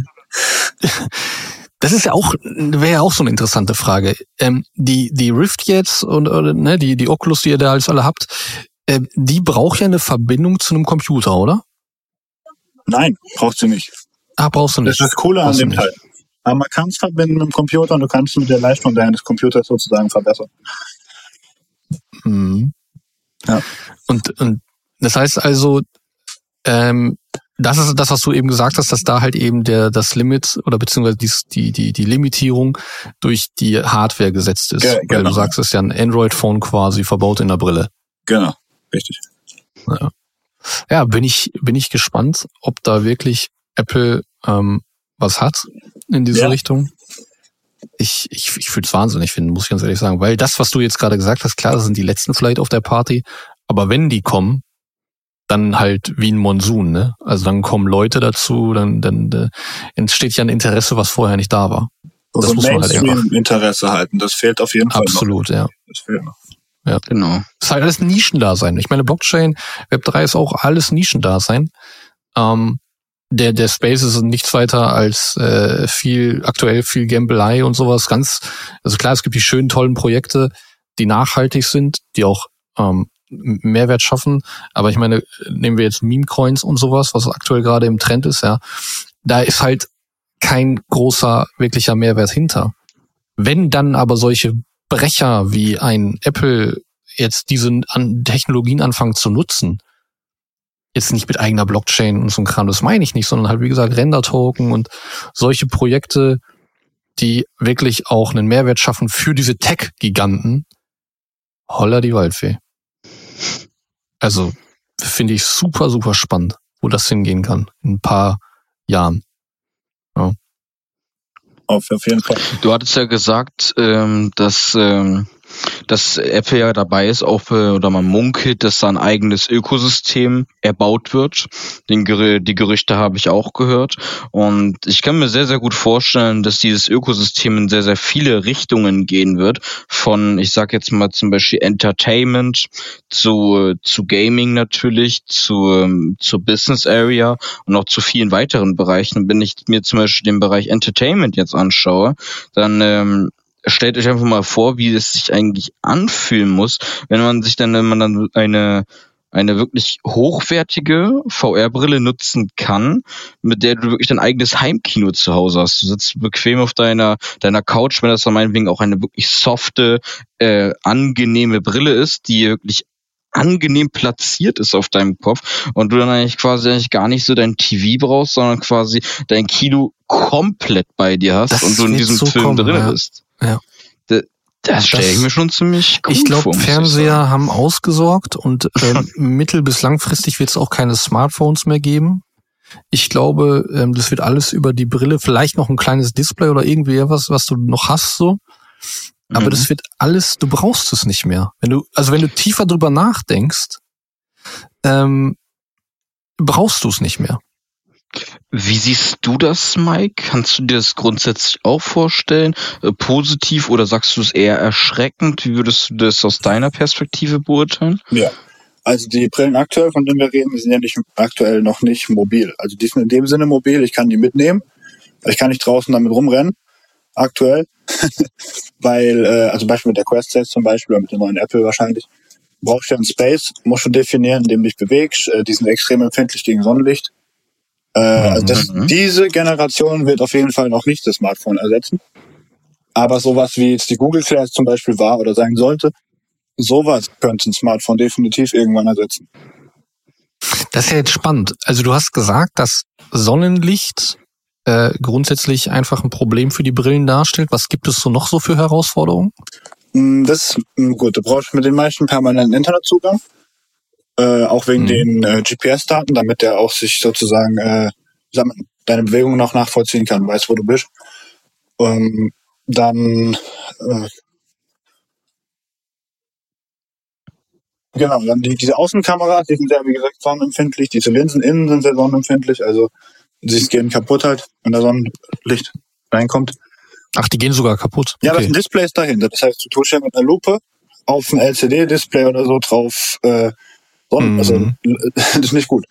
Das ist ja auch, wäre ja auch so eine interessante Frage. Ähm, die, die Rift jetzt und oder, ne, die, die Oculus, die ihr da alles alle habt, äh, die braucht ja eine Verbindung zu einem Computer, oder? Nein, braucht sie nicht. Ah, brauchst du nicht. Das ist das Coole an dem Teil. Aber man kann es verbinden mit dem Computer und du kannst mit der Leistung deines Computers sozusagen verbessern. Mhm. Ja. Und, und das heißt also, ähm, das ist das, was du eben gesagt hast, dass da halt eben der das Limit oder beziehungsweise die die die, die Limitierung durch die Hardware gesetzt ist. Ge genau. Weil du genau. sagst, es ist ja ein Android-Phone quasi verbaut in der Brille. Genau, richtig. Ja. ja, bin ich bin ich gespannt, ob da wirklich Apple ähm, was hat in diese ja. Richtung. Ich, ich, ich würde es wahnsinnig finden, muss ich ganz ehrlich sagen. Weil das, was du jetzt gerade gesagt hast, klar, das sind die letzten vielleicht auf der Party. Aber wenn die kommen, dann halt wie ein Monsun, ne? Also dann kommen Leute dazu, dann, dann äh, entsteht ja ein Interesse, was vorher nicht da war. Also das muss man halt einfach. Interesse halten, das fehlt auf jeden Fall. Absolut, noch. ja. Das fehlt noch. Ja, genau. Das ist halt alles Nischendasein. Ich meine, Blockchain, Web3 ist auch alles Nischendasein. Ähm, der, der Space ist nichts weiter als äh, viel, aktuell viel Gambelei und sowas. Ganz, also klar, es gibt die schönen, tollen Projekte, die nachhaltig sind, die auch ähm, Mehrwert schaffen. Aber ich meine, nehmen wir jetzt Meme-Coins und sowas, was aktuell gerade im Trend ist, ja, da ist halt kein großer, wirklicher Mehrwert hinter. Wenn dann aber solche Brecher wie ein Apple jetzt diese Technologien anfangen zu nutzen, jetzt nicht mit eigener Blockchain und so ein Kram, das meine ich nicht, sondern halt wie gesagt Render-Token und solche Projekte, die wirklich auch einen Mehrwert schaffen für diese Tech-Giganten, holla die Waldfee. Also finde ich super, super spannend, wo das hingehen kann in ein paar Jahren. Ja. Auf, auf jeden Fall. Du hattest ja gesagt, ähm, dass ähm, dass Apple ja dabei ist, auch oder man munkelt, dass da ein eigenes Ökosystem erbaut wird. Den, die Gerüchte habe ich auch gehört. Und ich kann mir sehr, sehr gut vorstellen, dass dieses Ökosystem in sehr, sehr viele Richtungen gehen wird. Von, ich sage jetzt mal zum Beispiel Entertainment zu, zu Gaming natürlich, zu, ähm, zur Business Area und auch zu vielen weiteren Bereichen. Wenn ich mir zum Beispiel den Bereich Entertainment jetzt anschaue, dann ähm, stellt euch einfach mal vor, wie es sich eigentlich anfühlen muss, wenn man sich dann, wenn man dann eine eine wirklich hochwertige VR-Brille nutzen kann, mit der du wirklich dein eigenes Heimkino zu Hause hast. Du sitzt bequem auf deiner, deiner Couch, wenn das dann meinetwegen auch eine wirklich softe, äh, angenehme Brille ist, die wirklich angenehm platziert ist auf deinem Kopf und du dann eigentlich quasi eigentlich gar nicht so dein TV brauchst, sondern quasi dein Kino komplett bei dir hast Das und du in diesem so Film kommen, drin ja. bist. Ja. Da- Das stelle ich mir schon ziemlich cool ich glaube, Fernseher sagen. haben ausgesorgt und ähm, mittel- bis langfristig wird es auch keine Smartphones mehr geben. Ich glaube, ähm, das wird alles über die Brille, vielleicht noch ein kleines Display oder irgendwie was, was du noch hast, so. Aber Mhm. das wird alles, du brauchst es nicht mehr. Wenn du, also wenn du tiefer drüber nachdenkst, ähm, brauchst du es nicht mehr. Wie siehst du das, Mike? Kannst du dir das grundsätzlich auch vorstellen? Äh, positiv oder sagst du es eher erschreckend? Wie würdest du das aus deiner Perspektive beurteilen? Ja. Also die Brillen aktuell, von denen wir reden, sind ja nicht aktuell noch nicht mobil. Also die sind in dem Sinne mobil, ich kann die mitnehmen. Ich kann nicht draußen damit rumrennen, aktuell. Weil, äh, also Beispiel mit der Quest 6 zum Beispiel oder mit dem neuen Apple wahrscheinlich, brauchst du ja einen Space, musst du definieren, in dem du dich bewegst. Äh, die sind extrem empfindlich gegen Sonnenlicht. Äh, also das, Mhm. diese Generation wird auf jeden Fall noch nicht das Smartphone ersetzen. Aber sowas wie jetzt die Google Glass zum Beispiel war oder sein sollte, sowas könnte ein Smartphone definitiv irgendwann ersetzen. Das ist ja jetzt spannend. Also du hast gesagt, dass Sonnenlicht äh, grundsätzlich einfach ein Problem für die Brillen darstellt. Was gibt es so noch so für Herausforderungen? Mm, Das ist mm, gut. Du brauchst mit den meisten permanenten Internetzugang, äh, auch wegen Mhm. den äh, GPS-Daten, damit der auch sich sozusagen äh, deine Bewegungen noch nachvollziehen kann, weiß, wo du bist. Ähm, dann äh, genau, dann die, diese Außenkameras, die sind sehr, wie gesagt, sonnenempfindlich. Diese Linsen innen sind sehr sonnenempfindlich, also sie gehen kaputt halt, wenn da Sonnenlicht reinkommt. Ach, die gehen sogar kaputt. Ja, das okay. sind Displays dahinter. Das heißt, du tust ja mit einer Lupe auf ein LCD-Display oder so drauf. Äh, Sonnen, Mhm. Also das ist nicht gut.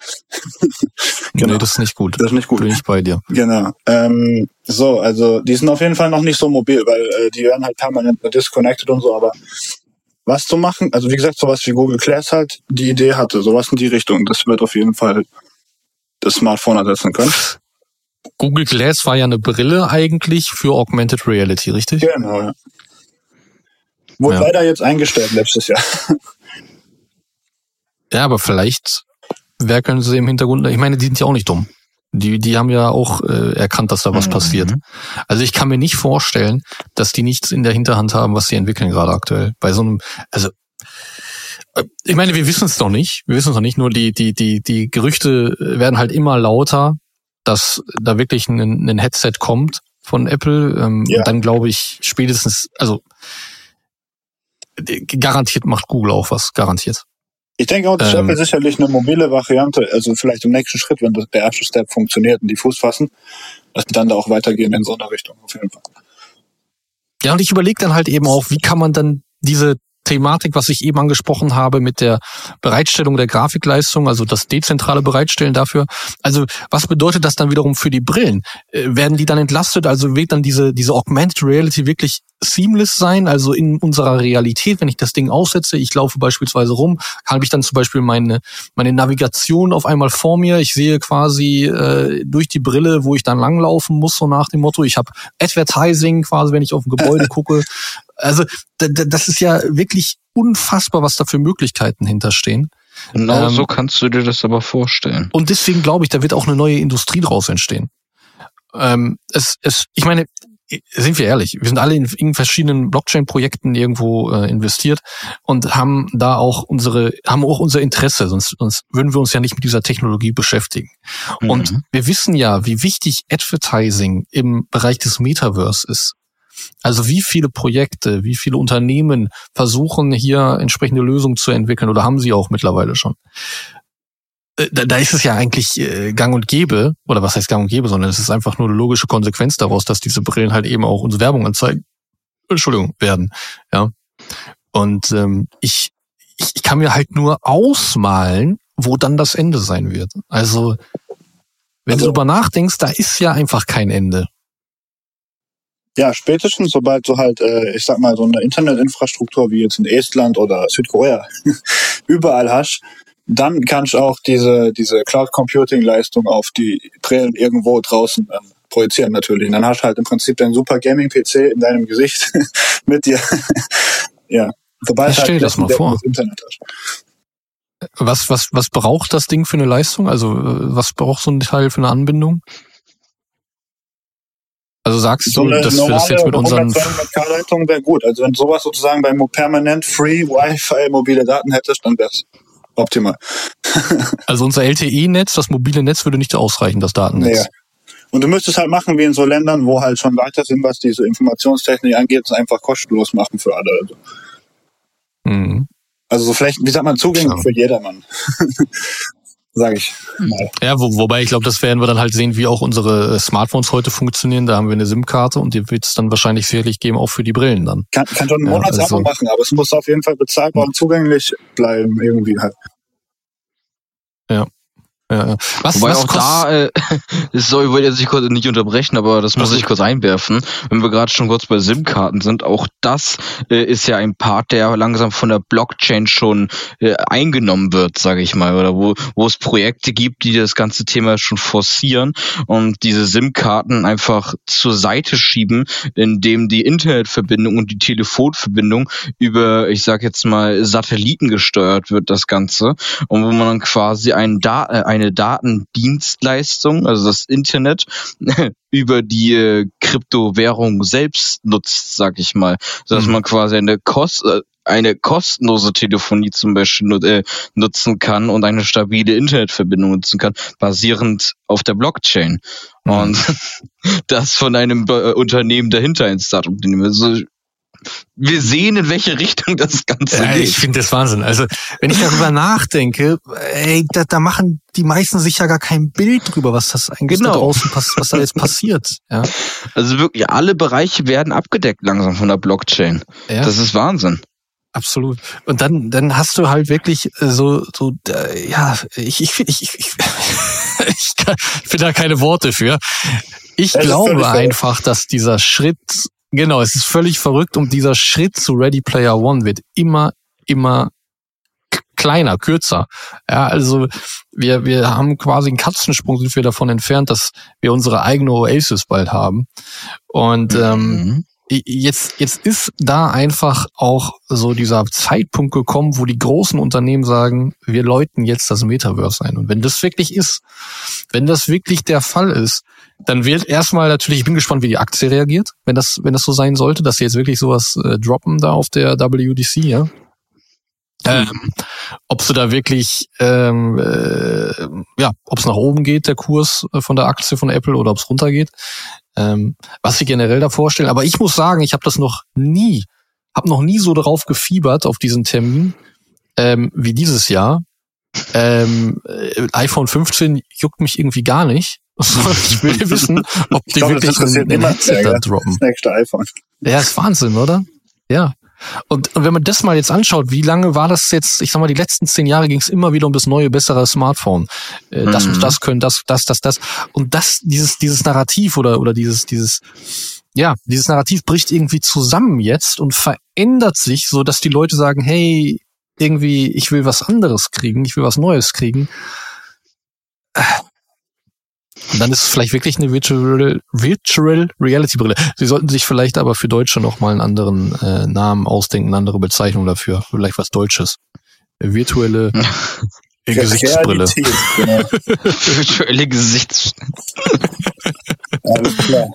genau. Nee, das ist nicht gut. Das ist nicht gut. Bin ich bei dir. Genau. Ähm, so, also die sind auf jeden Fall noch nicht so mobil, weil äh, die werden halt permanent disconnected und so, aber was zu machen, also wie gesagt, sowas wie Google Glass halt die Idee hatte, sowas in die Richtung, das wird auf jeden Fall das Smartphone ersetzen können. Google Glass war ja eine Brille eigentlich für Augmented Reality, richtig? Genau, ja. Wurde Ja. leider jetzt eingestellt letztes Jahr. Ja, aber vielleicht werkeln sie im Hintergrund. Ich meine, die sind ja auch nicht dumm. Die, die haben ja auch äh, erkannt, dass da was Mhm. passiert. Also ich kann mir nicht vorstellen, dass die nichts in der Hinterhand haben, was sie entwickeln gerade aktuell. Bei so einem, also äh, ich meine, wir wissen es doch nicht. Wir wissen es noch nicht. Nur die, die, die, die Gerüchte werden halt immer lauter, dass da wirklich ein, ein Headset kommt von Apple. Ähm, Ja. und Dann glaube ich spätestens, also äh, garantiert macht Google auch was, garantiert. Ich denke auch, dass Ähm. Apple sicherlich eine mobile Variante, also vielleicht im nächsten Schritt, wenn das, der erste Step funktioniert und die Fuß fassen, dass die dann da auch weitergehen in so eine Richtung, auf jeden Fall. Ja, und ich überlege dann halt eben auch, wie kann man dann diese Thematik, was ich eben angesprochen habe, mit der Bereitstellung der Grafikleistung, also das dezentrale Bereitstellen dafür. Also was bedeutet das dann wiederum für die Brillen? Äh, werden die dann entlastet? Also wird dann diese, diese Augmented Reality wirklich seamless sein? Also in unserer Realität, wenn ich das Ding aussetze, ich laufe beispielsweise rum, habe ich dann zum Beispiel meine, meine Navigation auf einmal vor mir. Ich sehe quasi äh, durch die Brille, wo ich dann langlaufen muss, so nach dem Motto. Ich habe Advertising quasi, wenn ich auf ein Gebäude gucke. Also das ist ja wirklich unfassbar, was da für Möglichkeiten hinterstehen. Genau Ähm, so kannst du dir das aber vorstellen. Und deswegen glaube ich, da wird auch eine neue Industrie draus entstehen. Ähm, es, es, ich meine, sind wir ehrlich, wir sind alle in, in verschiedenen Blockchain-Projekten irgendwo äh, investiert und haben da auch unsere, haben auch unser Interesse, sonst, sonst würden wir uns ja nicht mit dieser Technologie beschäftigen. Und Mhm. wir wissen ja, wie wichtig Advertising im Bereich des Metaverse ist. Also wie viele Projekte, wie viele Unternehmen versuchen hier entsprechende Lösungen zu entwickeln oder haben sie auch mittlerweile schon? Äh, da, da ist es ja eigentlich äh, gang und gäbe, oder was heißt gang und gäbe, sondern es ist einfach nur eine logische Konsequenz daraus, dass diese Brillen halt eben auch uns Werbung anzeigen. Entschuldigung, werden. Ja. Und ähm, ich, ich, ich kann mir halt nur ausmalen, wo dann das Ende sein wird. Also, wenn also, du darüber nachdenkst, da ist ja einfach kein Ende. Ja, spätestens, sobald du halt, äh, ich sag mal, so eine Internetinfrastruktur wie jetzt in Estland oder Südkorea überall hast, dann kannst du auch diese, diese Cloud Computing Leistung auf die Brillen irgendwo draußen ähm, projizieren natürlich. Und dann hast du halt im Prinzip deinen super Gaming PC in deinem Gesicht mit dir. ja. Sobald ich stell halt das mal vor. Internet hast. Was, was, was braucht das Ding für eine Leistung? Also, äh, was braucht so ein Teil für eine Anbindung? Also sagst so du, dass wir das jetzt mit unseren K-Leitung wäre gut. Also wenn sowas sozusagen beim permanent Free Wi-Fi mobile Daten hättest, dann wär's optimal. also unser LTE-Netz, das mobile Netz würde nicht ausreichen, das Datennetz. Nee. Und du müsstest halt machen wie in so Ländern, wo halt schon weiter sind, was diese Informationstechnik angeht, es einfach kostenlos machen für alle. Also, mhm. also so vielleicht, wie sagt man, zugänglich für jedermann. Sage ich. Mal. Ja, wo, wobei ich glaube, das werden wir dann halt sehen, wie auch unsere Smartphones heute funktionieren. Da haben wir eine SIM-Karte und die wird es dann wahrscheinlich sicherlich geben, auch für die Brillen dann. Kann, kann schon ein Monatsabo ja, also, machen, aber es muss auf jeden Fall bezahlbar und zugänglich bleiben, irgendwie halt. Ja. Ja, was, Wobei was auch da, äh, sorry, ich wollte jetzt nicht, kurz, nicht unterbrechen, aber das muss ich kurz einwerfen. Wenn wir gerade schon kurz bei SIM-Karten sind, auch das äh, ist ja ein Part, der langsam von der Blockchain schon äh, eingenommen wird, sage ich mal, oder wo, wo es Projekte gibt, die das ganze Thema schon forcieren und diese SIM-Karten einfach zur Seite schieben, indem die Internetverbindung und die Telefonverbindung über, ich sag jetzt mal, Satelliten gesteuert wird, das Ganze, und wo man dann quasi einen Daten, äh, eine Datendienstleistung, also das Internet, über die äh, Kryptowährung selbst nutzt, sag ich mal. Dass mhm. man quasi eine Kost äh, eine kostenlose Telefonie zum Beispiel äh, nutzen kann und eine stabile Internetverbindung nutzen kann, basierend auf der Blockchain. Mhm. Und das von einem äh, Unternehmen dahinter, ein Startup. Also wir sehen, in welche Richtung das Ganze ja, geht. Ich finde das Wahnsinn. Also, wenn ich darüber nachdenke, ey, da, da machen die meisten sich ja gar kein Bild drüber, was das eigentlich genau. da draußen was da jetzt passiert. Ja. Also wirklich, alle Bereiche werden abgedeckt langsam von der Blockchain. Ja. Das ist Wahnsinn. Absolut. Und dann, dann hast du halt wirklich äh, so, so, äh, ja, ich, ich, ich, ich, ich, ich finde da keine Worte für. Ich glaube einfach, dass dieser Schritt Genau, es ist völlig verrückt und dieser Schritt zu Ready Player One wird immer, immer kleiner, kürzer. Ja, also wir, wir haben quasi einen Katzensprung, sind wir davon entfernt, dass wir unsere eigene Oasis bald haben. Und ähm, mhm. jetzt, jetzt ist da einfach auch so dieser Zeitpunkt gekommen, wo die großen Unternehmen sagen, wir läuten jetzt das Metaverse ein. Und wenn das wirklich ist, wenn das wirklich der Fall ist, dann wird erstmal natürlich, ich bin gespannt, wie die Aktie reagiert, wenn das, wenn das so sein sollte, dass sie jetzt wirklich sowas äh, droppen da auf der WDC, ja. Ähm, ob sie da wirklich, ähm, äh, ja, ob es nach oben geht, der Kurs äh, von der Aktie von Apple oder ob es runtergeht, ähm, was sie generell da vorstellen. Aber ich muss sagen, ich habe das noch nie, habe noch nie so darauf gefiebert auf diesen Termin ähm, wie dieses Jahr. Ähm, äh, iPhone 15 juckt mich irgendwie gar nicht. ich will wissen, ob die glaub, wirklich ein, ein Headset da droppen. Das nächste iPhone. Ja, ist Wahnsinn, oder? Ja. Und, und wenn man das mal jetzt anschaut, wie lange war das jetzt, ich sag mal, die letzten zehn Jahre ging es immer wieder um das neue, bessere Smartphone. Äh, das mhm. muss das können, das, das, das, das. Und das, dieses, dieses Narrativ oder, oder dieses, dieses, ja, dieses Narrativ bricht irgendwie zusammen jetzt und verändert sich, so dass die Leute sagen, hey, irgendwie, ich will was anderes kriegen, ich will was Neues kriegen. Und dann ist es vielleicht wirklich eine Virtual, Virtual Reality Brille. Sie sollten sich vielleicht aber für Deutsche nochmal einen anderen äh, Namen ausdenken, eine andere Bezeichnung dafür. Vielleicht was Deutsches. Virtuelle Gesichtsbrille. Genau. Virtuelle Gesichtsbrille. Alles klar.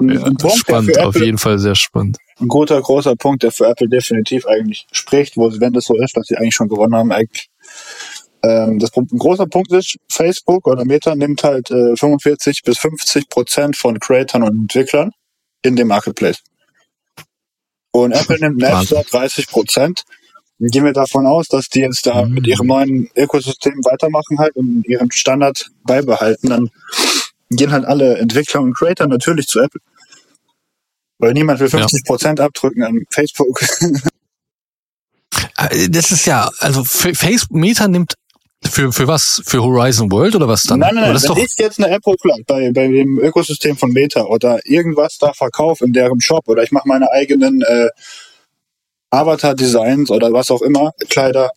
Ja, Punkt, spannend, auf jeden Fall sehr spannend. Ein guter, großer Punkt, der für Apple definitiv eigentlich spricht, wo, wenn das so ist, dass sie eigentlich schon gewonnen haben, eigentlich ähm, das ein großer Punkt ist, Facebook oder Meta nimmt halt äh, 45 bis 50 Prozent von Creatern und Entwicklern in dem Marketplace. Und Apple nimmt Store 30 Prozent. Gehen wir davon aus, dass die jetzt da mit ihrem neuen Ökosystem weitermachen halt und ihren Standard beibehalten, dann gehen halt alle Entwickler und Creator natürlich zu Apple. Weil niemand will 50 Prozent ja. abdrücken an Facebook. Äh, das ist ja, also Facebook Meta nimmt für, für was? Für Horizon World oder was dann? Nein, nein, nein. Wenn ich jetzt eine App hochlade bei, bei dem Ökosystem von Meta oder irgendwas da verkaufe in deren Shop oder ich mache meine eigenen äh, Avatar-Designs oder was auch immer, Kleider,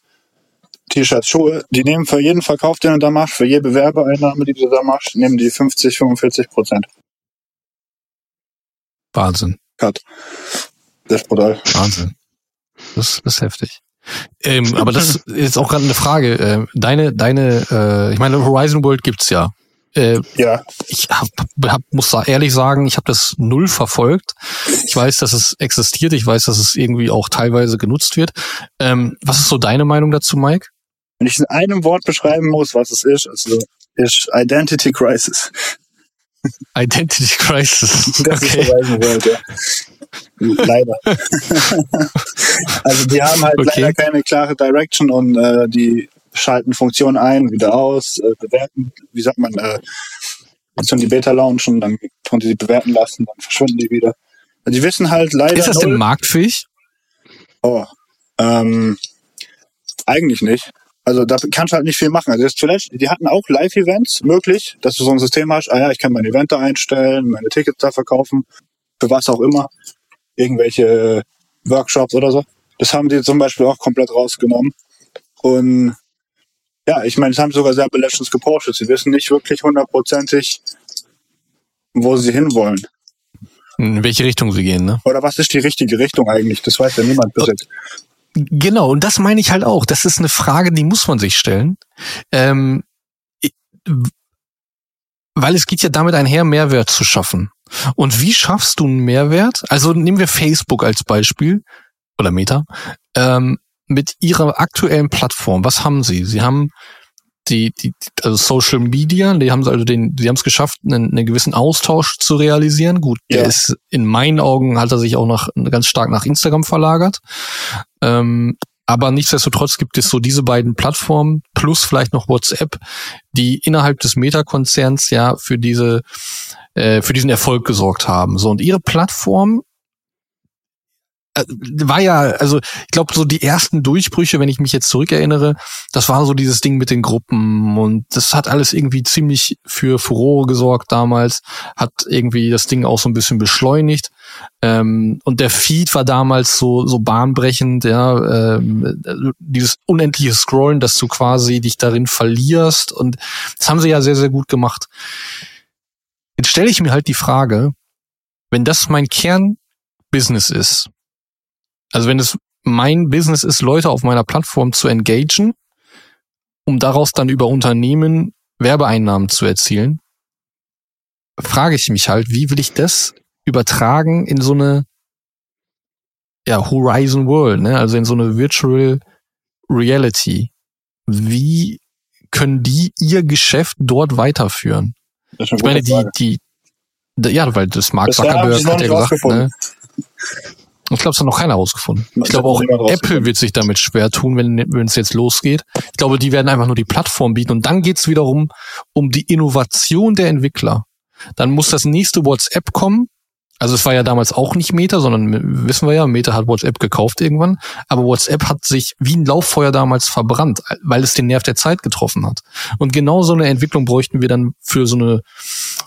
T-Shirts, Schuhe, die nehmen für jeden Verkauf, den du da machst, für jede Bewerbereinnahme, die du da machst, nehmen die 50, 45 Prozent. Wahnsinn. Cut. Das ist brutal. Wahnsinn. Das, das ist heftig. Ähm, aber das ist jetzt auch gerade eine Frage. Äh, deine, deine, äh, ich meine, Horizon World gibt's ja. Äh, ja. Ich hab, hab, muss da ehrlich sagen, ich habe das null verfolgt. Ich weiß, dass es existiert. Ich weiß, dass es irgendwie auch teilweise genutzt wird. Ähm, was ist so deine Meinung dazu, Mike? Wenn ich in einem Wort beschreiben muss, was es ist, also ist Identity Crisis. Identity Crisis. Das okay. ist Horizon World, ja. leider. also die haben halt okay. leider keine klare Direction und äh, die schalten Funktionen ein, wieder aus, äh, bewerten, wie sagt man, äh, die Beta launchen, dann können sie sie bewerten lassen, dann verschwinden die wieder. Also die wissen halt leider. Ist das denn marktfähig? Oh, ähm, eigentlich nicht. Also da kannst du halt nicht viel machen. Also jetzt zuletzt, die hatten auch Live-Events möglich, dass du so ein System hast, ah ja, ich kann mein Event da einstellen, meine Tickets da verkaufen, für was auch immer irgendwelche Workshops oder so. Das haben die zum Beispiel auch komplett rausgenommen. Und ja, ich meine, es haben sogar selber letztens gepostet. Sie wissen nicht wirklich hundertprozentig, wo sie hinwollen. In welche Richtung sie gehen, ne? Oder was ist die richtige Richtung eigentlich? Das weiß ja niemand bis jetzt. Genau, und das meine ich halt auch. Das ist eine Frage, die muss man sich stellen. Ähm, weil es geht ja damit einher, Mehrwert zu schaffen. Und wie schaffst du einen Mehrwert? Also nehmen wir Facebook als Beispiel oder Meta. Ähm, mit ihrer aktuellen Plattform, was haben sie? Sie haben die, die also Social Media, die haben also den, sie haben es geschafft, einen, einen gewissen Austausch zu realisieren. Gut, ja. der ist in meinen Augen hat er sich auch nach ganz stark nach Instagram verlagert. Ähm, aber nichtsdestotrotz gibt es so diese beiden Plattformen plus vielleicht noch WhatsApp, die innerhalb des Meta-Konzerns ja für diese äh, für diesen Erfolg gesorgt haben. So und ihre Plattform war ja, also ich glaube, so die ersten Durchbrüche, wenn ich mich jetzt zurückerinnere, das war so dieses Ding mit den Gruppen und das hat alles irgendwie ziemlich für Furore gesorgt damals, hat irgendwie das Ding auch so ein bisschen beschleunigt ähm, und der Feed war damals so so bahnbrechend, ja, ähm, dieses unendliche Scrollen, dass du quasi dich darin verlierst und das haben sie ja sehr sehr gut gemacht. Jetzt stelle ich mir halt die Frage, wenn das mein Kernbusiness ist, also wenn es mein Business ist, Leute auf meiner Plattform zu engagen, um daraus dann über Unternehmen Werbeeinnahmen zu erzielen, frage ich mich halt, wie will ich das übertragen in so eine ja, Horizon World, ne? also in so eine Virtual Reality. Wie können die ihr Geschäft dort weiterführen? ich meine, die, die, die, ja, weil das Mark Zuckerberg hat ja gesagt, ne? Ich glaube, es hat noch keiner herausgefunden. Ich glaube auch Apple wird sich damit schwer tun, wenn wenn es jetzt losgeht. Ich glaube, die werden einfach nur die Plattform bieten und dann geht's wiederum um die Innovation der Entwickler. Dann muss das nächste WhatsApp kommen, also es war ja damals auch nicht Meta, sondern wissen wir ja, Meta hat WhatsApp gekauft irgendwann, aber WhatsApp hat sich wie ein Lauffeuer damals verbrannt, weil es den Nerv der Zeit getroffen hat. Und genau so eine Entwicklung bräuchten wir dann für so eine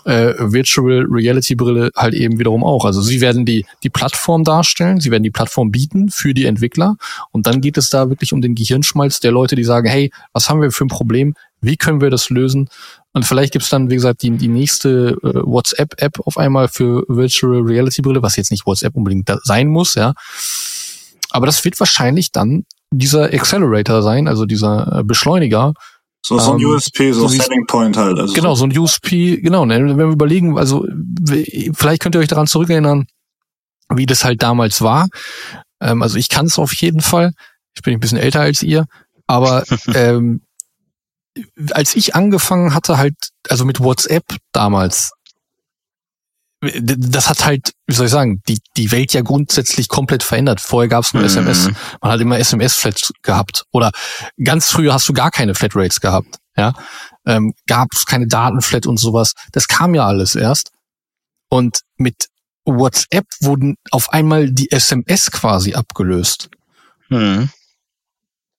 äh, Virtual Reality Brille halt eben wiederum auch. Also sie werden die die Plattform darstellen, sie werden die Plattform bieten für die Entwickler und dann geht es da wirklich um den Gehirnschmalz der Leute, die sagen, hey, was haben wir für ein Problem? Wie können wir das lösen? Und vielleicht gibt's dann, wie gesagt, die, die nächste äh, WhatsApp-App auf einmal für Virtual Reality Brille, was jetzt nicht WhatsApp unbedingt sein muss, ja. Aber das wird wahrscheinlich dann dieser Accelerator sein, also dieser äh, Beschleuniger. So, so ein ähm, USP, so, so Selling Point halt. Also genau, so ein USP, genau. Ne, wenn wir überlegen, also vielleicht könnt ihr euch daran zurückerinnern, wie das halt damals war. Ähm, also ich kann es auf jeden Fall. Ich bin ein bisschen älter als ihr, aber ähm, als ich angefangen hatte, halt, also mit WhatsApp damals, das hat halt, wie soll ich sagen, die, die Welt ja grundsätzlich komplett verändert. Vorher gab es nur Mhm. SMS. Man hat immer SMS-Flats gehabt. Oder ganz früher hast du gar keine Flatrates gehabt. Ja, ähm, gab es keine Datenflat und sowas. Das kam ja alles erst. Und mit WhatsApp wurden auf einmal die SMS quasi abgelöst. Hm.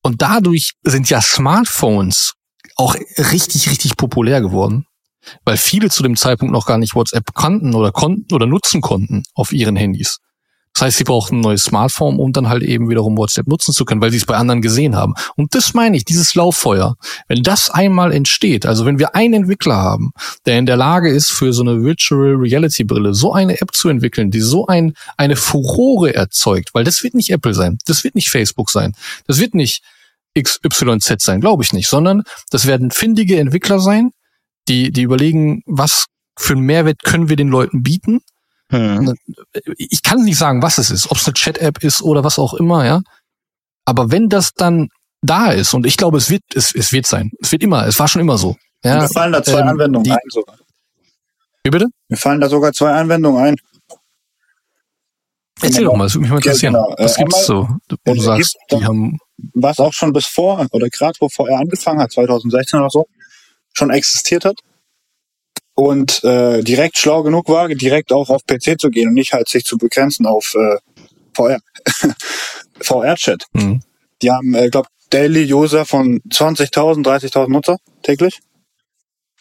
Und dadurch sind ja Smartphones auch richtig, richtig populär geworden, weil viele zu dem Zeitpunkt noch gar nicht WhatsApp kannten oder konnten oder nutzen konnten auf ihren Handys. Das heißt, sie brauchten ein neues Smartphone, um dann halt eben wiederum WhatsApp nutzen zu können, weil sie es bei anderen gesehen haben. Und das meine ich, dieses Lauffeuer. Wenn das einmal entsteht, also wenn wir einen Entwickler haben, der in der Lage ist, für so eine Virtual Reality Brille so eine App zu entwickeln, die so ein, eine Furore erzeugt, weil das wird nicht Apple sein, das wird nicht Facebook sein, das wird nicht XYZ sein, glaube ich nicht, sondern das werden findige Entwickler sein, die, die überlegen, was für einen Mehrwert können wir den Leuten bieten Hm. ich kann nicht sagen, was es ist, ob es eine Chat-App ist oder was auch immer, ja. Aber wenn das dann da ist, und ich glaube, es wird, es, es wird sein. Es wird immer, es war schon immer so. Ja, Mir fallen da zwei ähm, Anwendungen die- ein sogar. wie bitte? Mir fallen da sogar zwei Anwendungen ein. Erzähl doch mal, das würde mich mal interessieren. genau. Was Äh, gibt's so, wo äh, du sagst, gibt- die haben, was auch schon bis vor oder gerade bevor er angefangen hat, 2016 oder so, schon existiert hat und äh, direkt schlau genug war, direkt auch auf PC zu gehen und nicht halt sich zu begrenzen auf äh, VR. VR-Chat. hm, Die haben, äh, glaube Daily User von 20.000, 30.000 Nutzer täglich.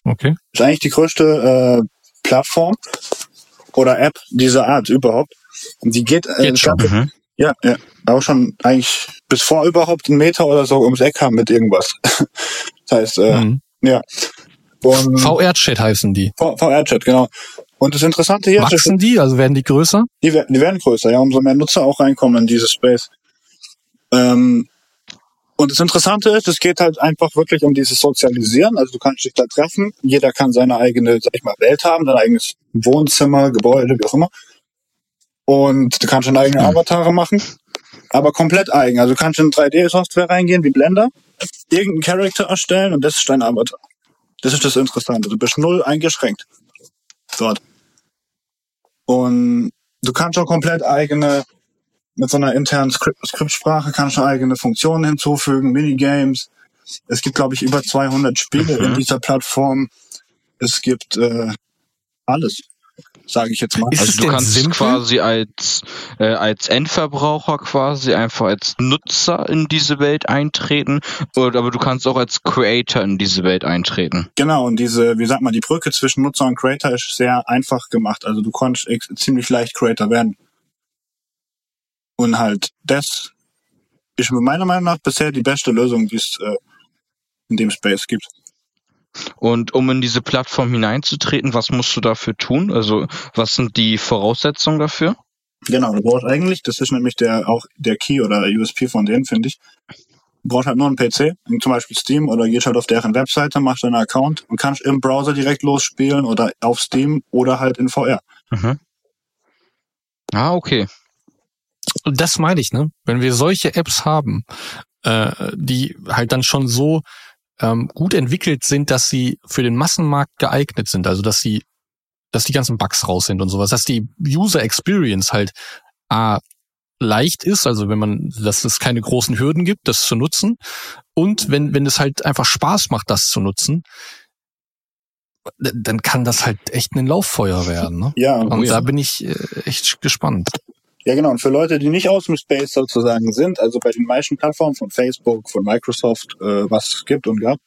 okay. Ist eigentlich die größte äh, Plattform oder App dieser Art überhaupt. Und die geht, äh, Jetzt schon. Mhm. Ja, ja. Auch schon eigentlich bis vor überhaupt einen Meter oder so ums Eck haben mit irgendwas. das heißt, äh, Hm. ja. VR-Chat heißen die. VR-Chat, genau. Und das Interessante hier ist, Wachsen die, also werden die größer? die, werden- die werden größer, ja, umso mehr Nutzer auch reinkommen in dieses Space. Ähm, und das Interessante ist, es geht halt einfach wirklich um dieses Sozialisieren. Also du kannst dich da treffen, jeder kann seine eigene, sag ich mal, Welt haben, sein eigenes Wohnzimmer, Gebäude, wie auch immer. Und du kannst deine eigenen Avatare machen, aber komplett eigen. Also du kannst in 3D-Software reingehen, wie Blender, irgendeinen Charakter erstellen und das ist dein Avatar. Das ist das Interessante. Du bist null eingeschränkt dort. Und du kannst auch komplett eigene, mit so einer internen Skript Skriptsprache kannst du eigene Funktionen hinzufügen, Minigames. Es gibt, glaube ich, über 200 Spiele Mhm. in dieser Plattform. Es gibt äh, alles, sage ich jetzt mal. Ist es Also du denn kannst simpel? quasi als, äh, als Endverbraucher quasi einfach als Nutzer in diese Welt eintreten, oder, aber du kannst auch als Creator in diese Welt eintreten. Genau, und diese, wie sagt man, die Brücke zwischen Nutzer und Creator ist sehr einfach gemacht. Also du konntest ziemlich leicht Creator werden. Und halt, das ist meiner Meinung nach bisher die beste Lösung, die es äh, in dem Space gibt. Und um in diese Plattform hineinzutreten, was musst du dafür tun? Also was sind die Voraussetzungen dafür? Genau, du brauchst eigentlich, das ist nämlich der auch der Key oder USP von denen, finde ich. Du brauchst halt nur einen PC, zum Beispiel Steam, oder gehst halt auf deren Webseite, machst deinen Account und kannst im Browser direkt losspielen oder auf Steam oder halt in VR. Mhm. Ah, okay. Das meine ich, ne? Wenn wir solche Apps haben, äh, die halt dann schon so ähm, gut entwickelt sind, dass sie für den Massenmarkt geeignet sind, also dass sie, dass die ganzen Bugs raus sind und sowas, dass die User Experience halt A, leicht ist, also wenn man, dass es keine großen Hürden gibt, das zu nutzen, und wenn, wenn es halt einfach Spaß macht, das zu nutzen, dann kann das halt echt ein Lauffeuer werden, ne? Ja, Und ja. da bin ich äh, echt gespannt. Ja, genau. Und für Leute, die nicht aus dem Space sozusagen sind, also bei den meisten Plattformen von Facebook, von Microsoft, äh, was es gibt und gab,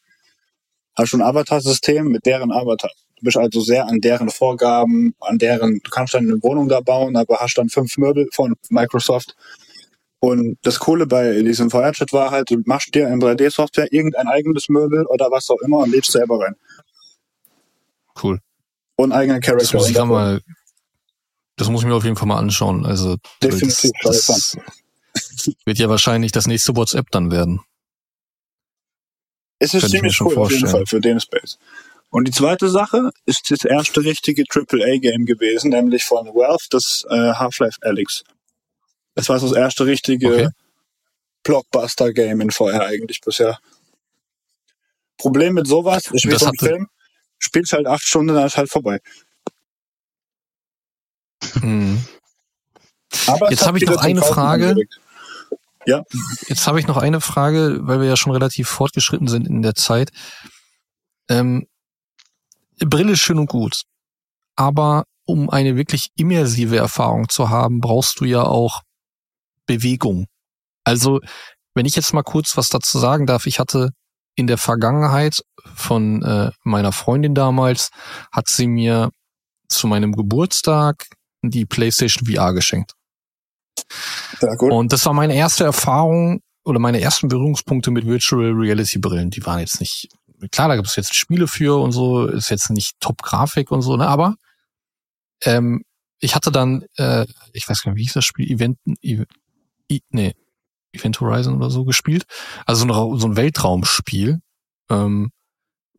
hast du ein Avatar-System mit deren Avatar. Du bist also sehr an deren Vorgaben, an deren, du kannst dann eine Wohnung da bauen, aber hast dann fünf Möbel von Microsoft. Und das Coole bei diesem VR-Chat war halt, du machst dir in 3D-Software irgendein eigenes Möbel oder was auch immer und lebst selber rein. Cool. Und eigene Charakter. Das muss ich da mal, das muss ich mir auf jeden Fall mal anschauen. Also Definitiv, das, das wird ja wahrscheinlich das nächste WhatsApp dann werden. Es ist Könnte ich ziemlich schon cool auf jeden vorstellen. Fall für den Space. Und die zweite Sache ist das erste richtige AAA-Game gewesen, nämlich von Valve, das äh, Half-Life Alyx. Das war so das erste richtige Okay. Blockbuster-Game in VR eigentlich bisher. Problem mit sowas ist wie so ein Film, spielst halt acht Stunden, dann ist halt vorbei. Mhm. Jetzt habe ich noch eine Frage. Ja. Jetzt habe ich noch eine Frage, weil wir ja schon relativ fortgeschritten sind in der Zeit. Ähm, Brille ist schön und gut, aber um eine wirklich immersive Erfahrung zu haben, brauchst du ja auch Bewegung. Also, wenn ich jetzt mal kurz was dazu sagen darf, ich hatte in der Vergangenheit von äh, meiner Freundin damals, hat sie mir zu meinem Geburtstag die PlayStation VR geschenkt. Ja, gut. Und das war meine erste Erfahrung oder meine ersten Berührungspunkte mit Virtual Reality Brillen. Die waren jetzt nicht, klar, da gibt es jetzt Spiele für und so, ist jetzt nicht Top-Grafik und so, ne, aber ähm, ich hatte dann, äh, ich weiß gar nicht, wie hieß das Spiel, Event, I, nee, Event Horizon oder so gespielt. Also so ein, so ein Weltraumspiel, ähm,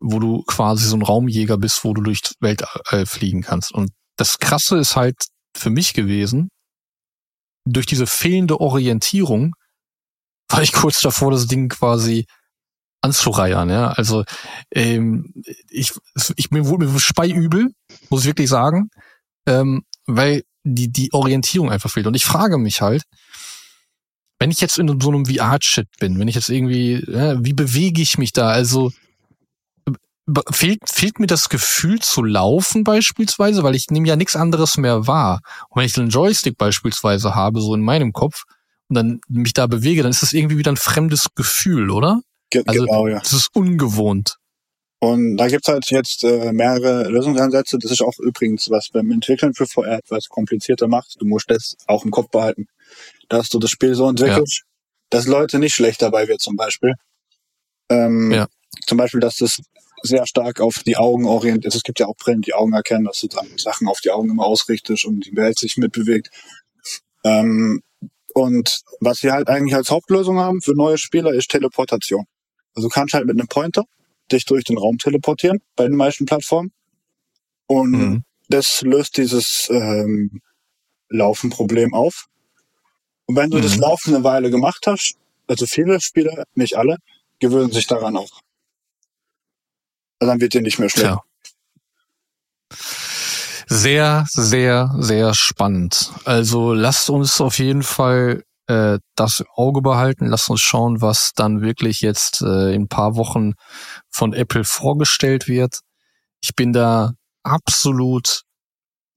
wo du quasi so ein Raumjäger bist, wo du durch Weltall fliegen kannst. Und das Krasse ist halt für mich gewesen, durch diese fehlende Orientierung war ich kurz davor, das Ding quasi anzureiern. Ja? Also ähm, ich, ich mir wurde mir speiübel, muss ich wirklich sagen, ähm, weil die die Orientierung einfach fehlt. Und ich frage mich halt, wenn ich jetzt in so einem VR-Chat bin, wenn ich jetzt irgendwie, ja, wie bewege ich mich da? Also fehlt, fehlt mir das Gefühl zu laufen beispielsweise, weil ich nehme ja nichts anderes mehr wahr. Und wenn ich einen Joystick beispielsweise habe, so in meinem Kopf, und dann mich da bewege, dann ist das irgendwie wieder ein fremdes Gefühl, oder? Ge also, genau, ja. Das ist ungewohnt. Und da gibt's halt jetzt äh, mehrere Lösungsansätze. Das ist auch übrigens, was beim Entwickeln für VR etwas komplizierter macht. Du musst das auch im Kopf behalten, dass du das Spiel so entwickelst, ja. dass Leute nicht schlecht dabei wird zum Beispiel. Ähm, ja. Zum Beispiel, dass das sehr stark auf die Augen orientiert. Es gibt ja auch Brillen, die Augen erkennen, dass du dann Sachen auf die Augen immer ausrichtest und die Welt sich mitbewegt. Ähm, und was wir halt eigentlich als Hauptlösung haben für neue Spieler ist Teleportation. Also du kannst halt mit einem Pointer dich durch den Raum teleportieren bei den meisten Plattformen. Und mhm. das löst dieses ähm, Laufenproblem auf. Und wenn du mhm. das Laufen eine Weile gemacht hast, also viele Spieler, nicht alle, gewöhnen sich daran auch. Dann wird dir nicht mehr schlecht. Ja. Sehr, sehr, sehr spannend. Also lasst uns auf jeden Fall äh, das im Auge behalten. Lasst uns schauen, was dann wirklich jetzt äh, in ein paar Wochen von Apple vorgestellt wird. Ich bin da absolut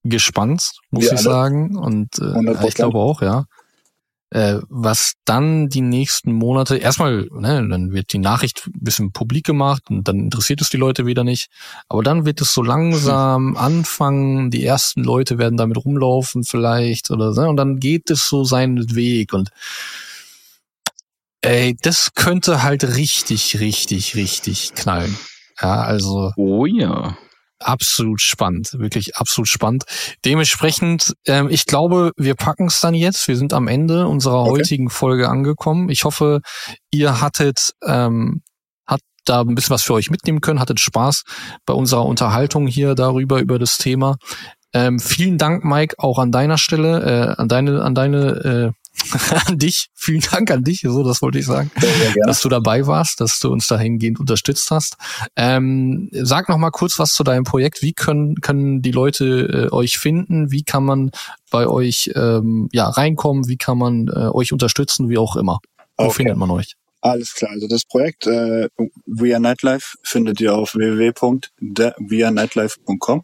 gespannt, muss Wir ich alle. sagen. Und äh, ich glaube auch, ja äh, was dann die nächsten Monate, erstmal, ne, dann wird die Nachricht ein bisschen publik gemacht und dann interessiert es die Leute wieder nicht. Aber dann wird es so langsam anfangen, die ersten Leute werden damit rumlaufen vielleicht oder so, und dann geht es so seinen Weg und ey, das könnte halt richtig, richtig, richtig knallen. Ja, also. Oh ja absolut spannend, wirklich absolut spannend. Dementsprechend, ähm, ich glaube, wir packen es dann jetzt. Wir sind am Ende unserer okay. heutigen Folge angekommen. Ich hoffe, ihr hattet ähm, hat da ein bisschen was für euch mitnehmen können, hattet Spaß bei unserer Unterhaltung hier darüber über das Thema. Ähm, vielen Dank, Mike, auch an deiner Stelle, äh, an deine, an deine äh, an dich, vielen Dank an dich, so das wollte ich sagen, ja, dass du dabei warst, dass du uns dahingehend unterstützt hast. Ähm, sag noch mal kurz was zu deinem Projekt. Wie können können die Leute äh, euch finden? Wie kann man bei euch ähm, ja reinkommen? Wie kann man äh, euch unterstützen? Wie auch immer. Wo okay. findet man euch? Alles klar. Also das Projekt äh, We Are Nightlife findet ihr auf www.wearenightlife.com.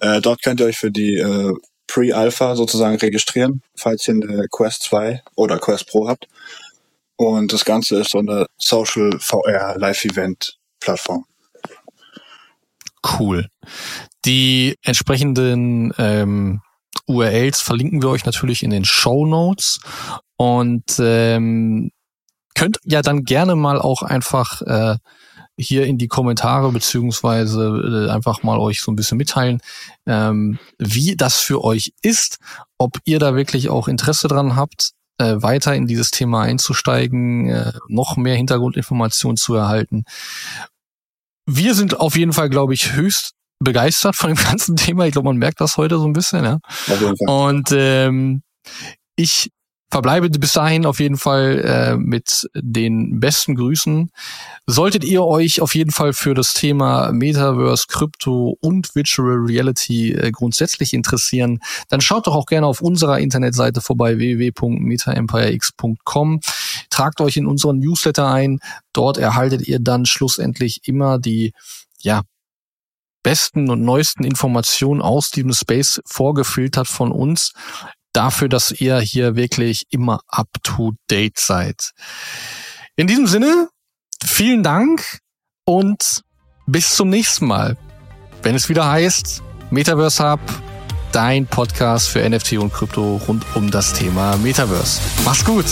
Äh, dort könnt ihr euch für die äh, Pre-Alpha sozusagen registrieren, falls ihr eine Quest 2 oder Quest Pro habt. Und das Ganze ist so eine Social VR Live Event Plattform. Cool. Die entsprechenden ähm, URLs verlinken wir euch natürlich in den Show Notes und ähm, könnt ja dann gerne mal auch einfach äh, hier in die Kommentare beziehungsweise äh, einfach mal euch so ein bisschen mitteilen, ähm, wie das für euch ist, ob ihr da wirklich auch Interesse dran habt, äh, weiter in dieses Thema einzusteigen, äh, noch mehr Hintergrundinformationen zu erhalten. Wir sind auf jeden Fall, glaube ich, höchst begeistert von dem ganzen Thema. Ich glaube, man merkt das heute so ein bisschen. Ja? Und ähm, ich verbleibe bis dahin auf jeden Fall äh, mit den besten Grüßen. Solltet ihr euch auf jeden Fall für das Thema Metaverse, Krypto und Virtual Reality äh, grundsätzlich interessieren, dann schaut doch auch gerne auf unserer Internetseite vorbei www.metaempirex.com. Tragt euch in unseren Newsletter ein. Dort erhaltet ihr dann schlussendlich immer die ja, besten und neuesten Informationen aus diesem Space vorgefiltert von uns dafür, dass ihr hier wirklich immer up to date seid. In diesem Sinne, vielen Dank und bis zum nächsten Mal, wenn es wieder heißt Metaverse Hub, dein Podcast für NFT und Krypto rund um das Thema Metaverse. Mach's gut!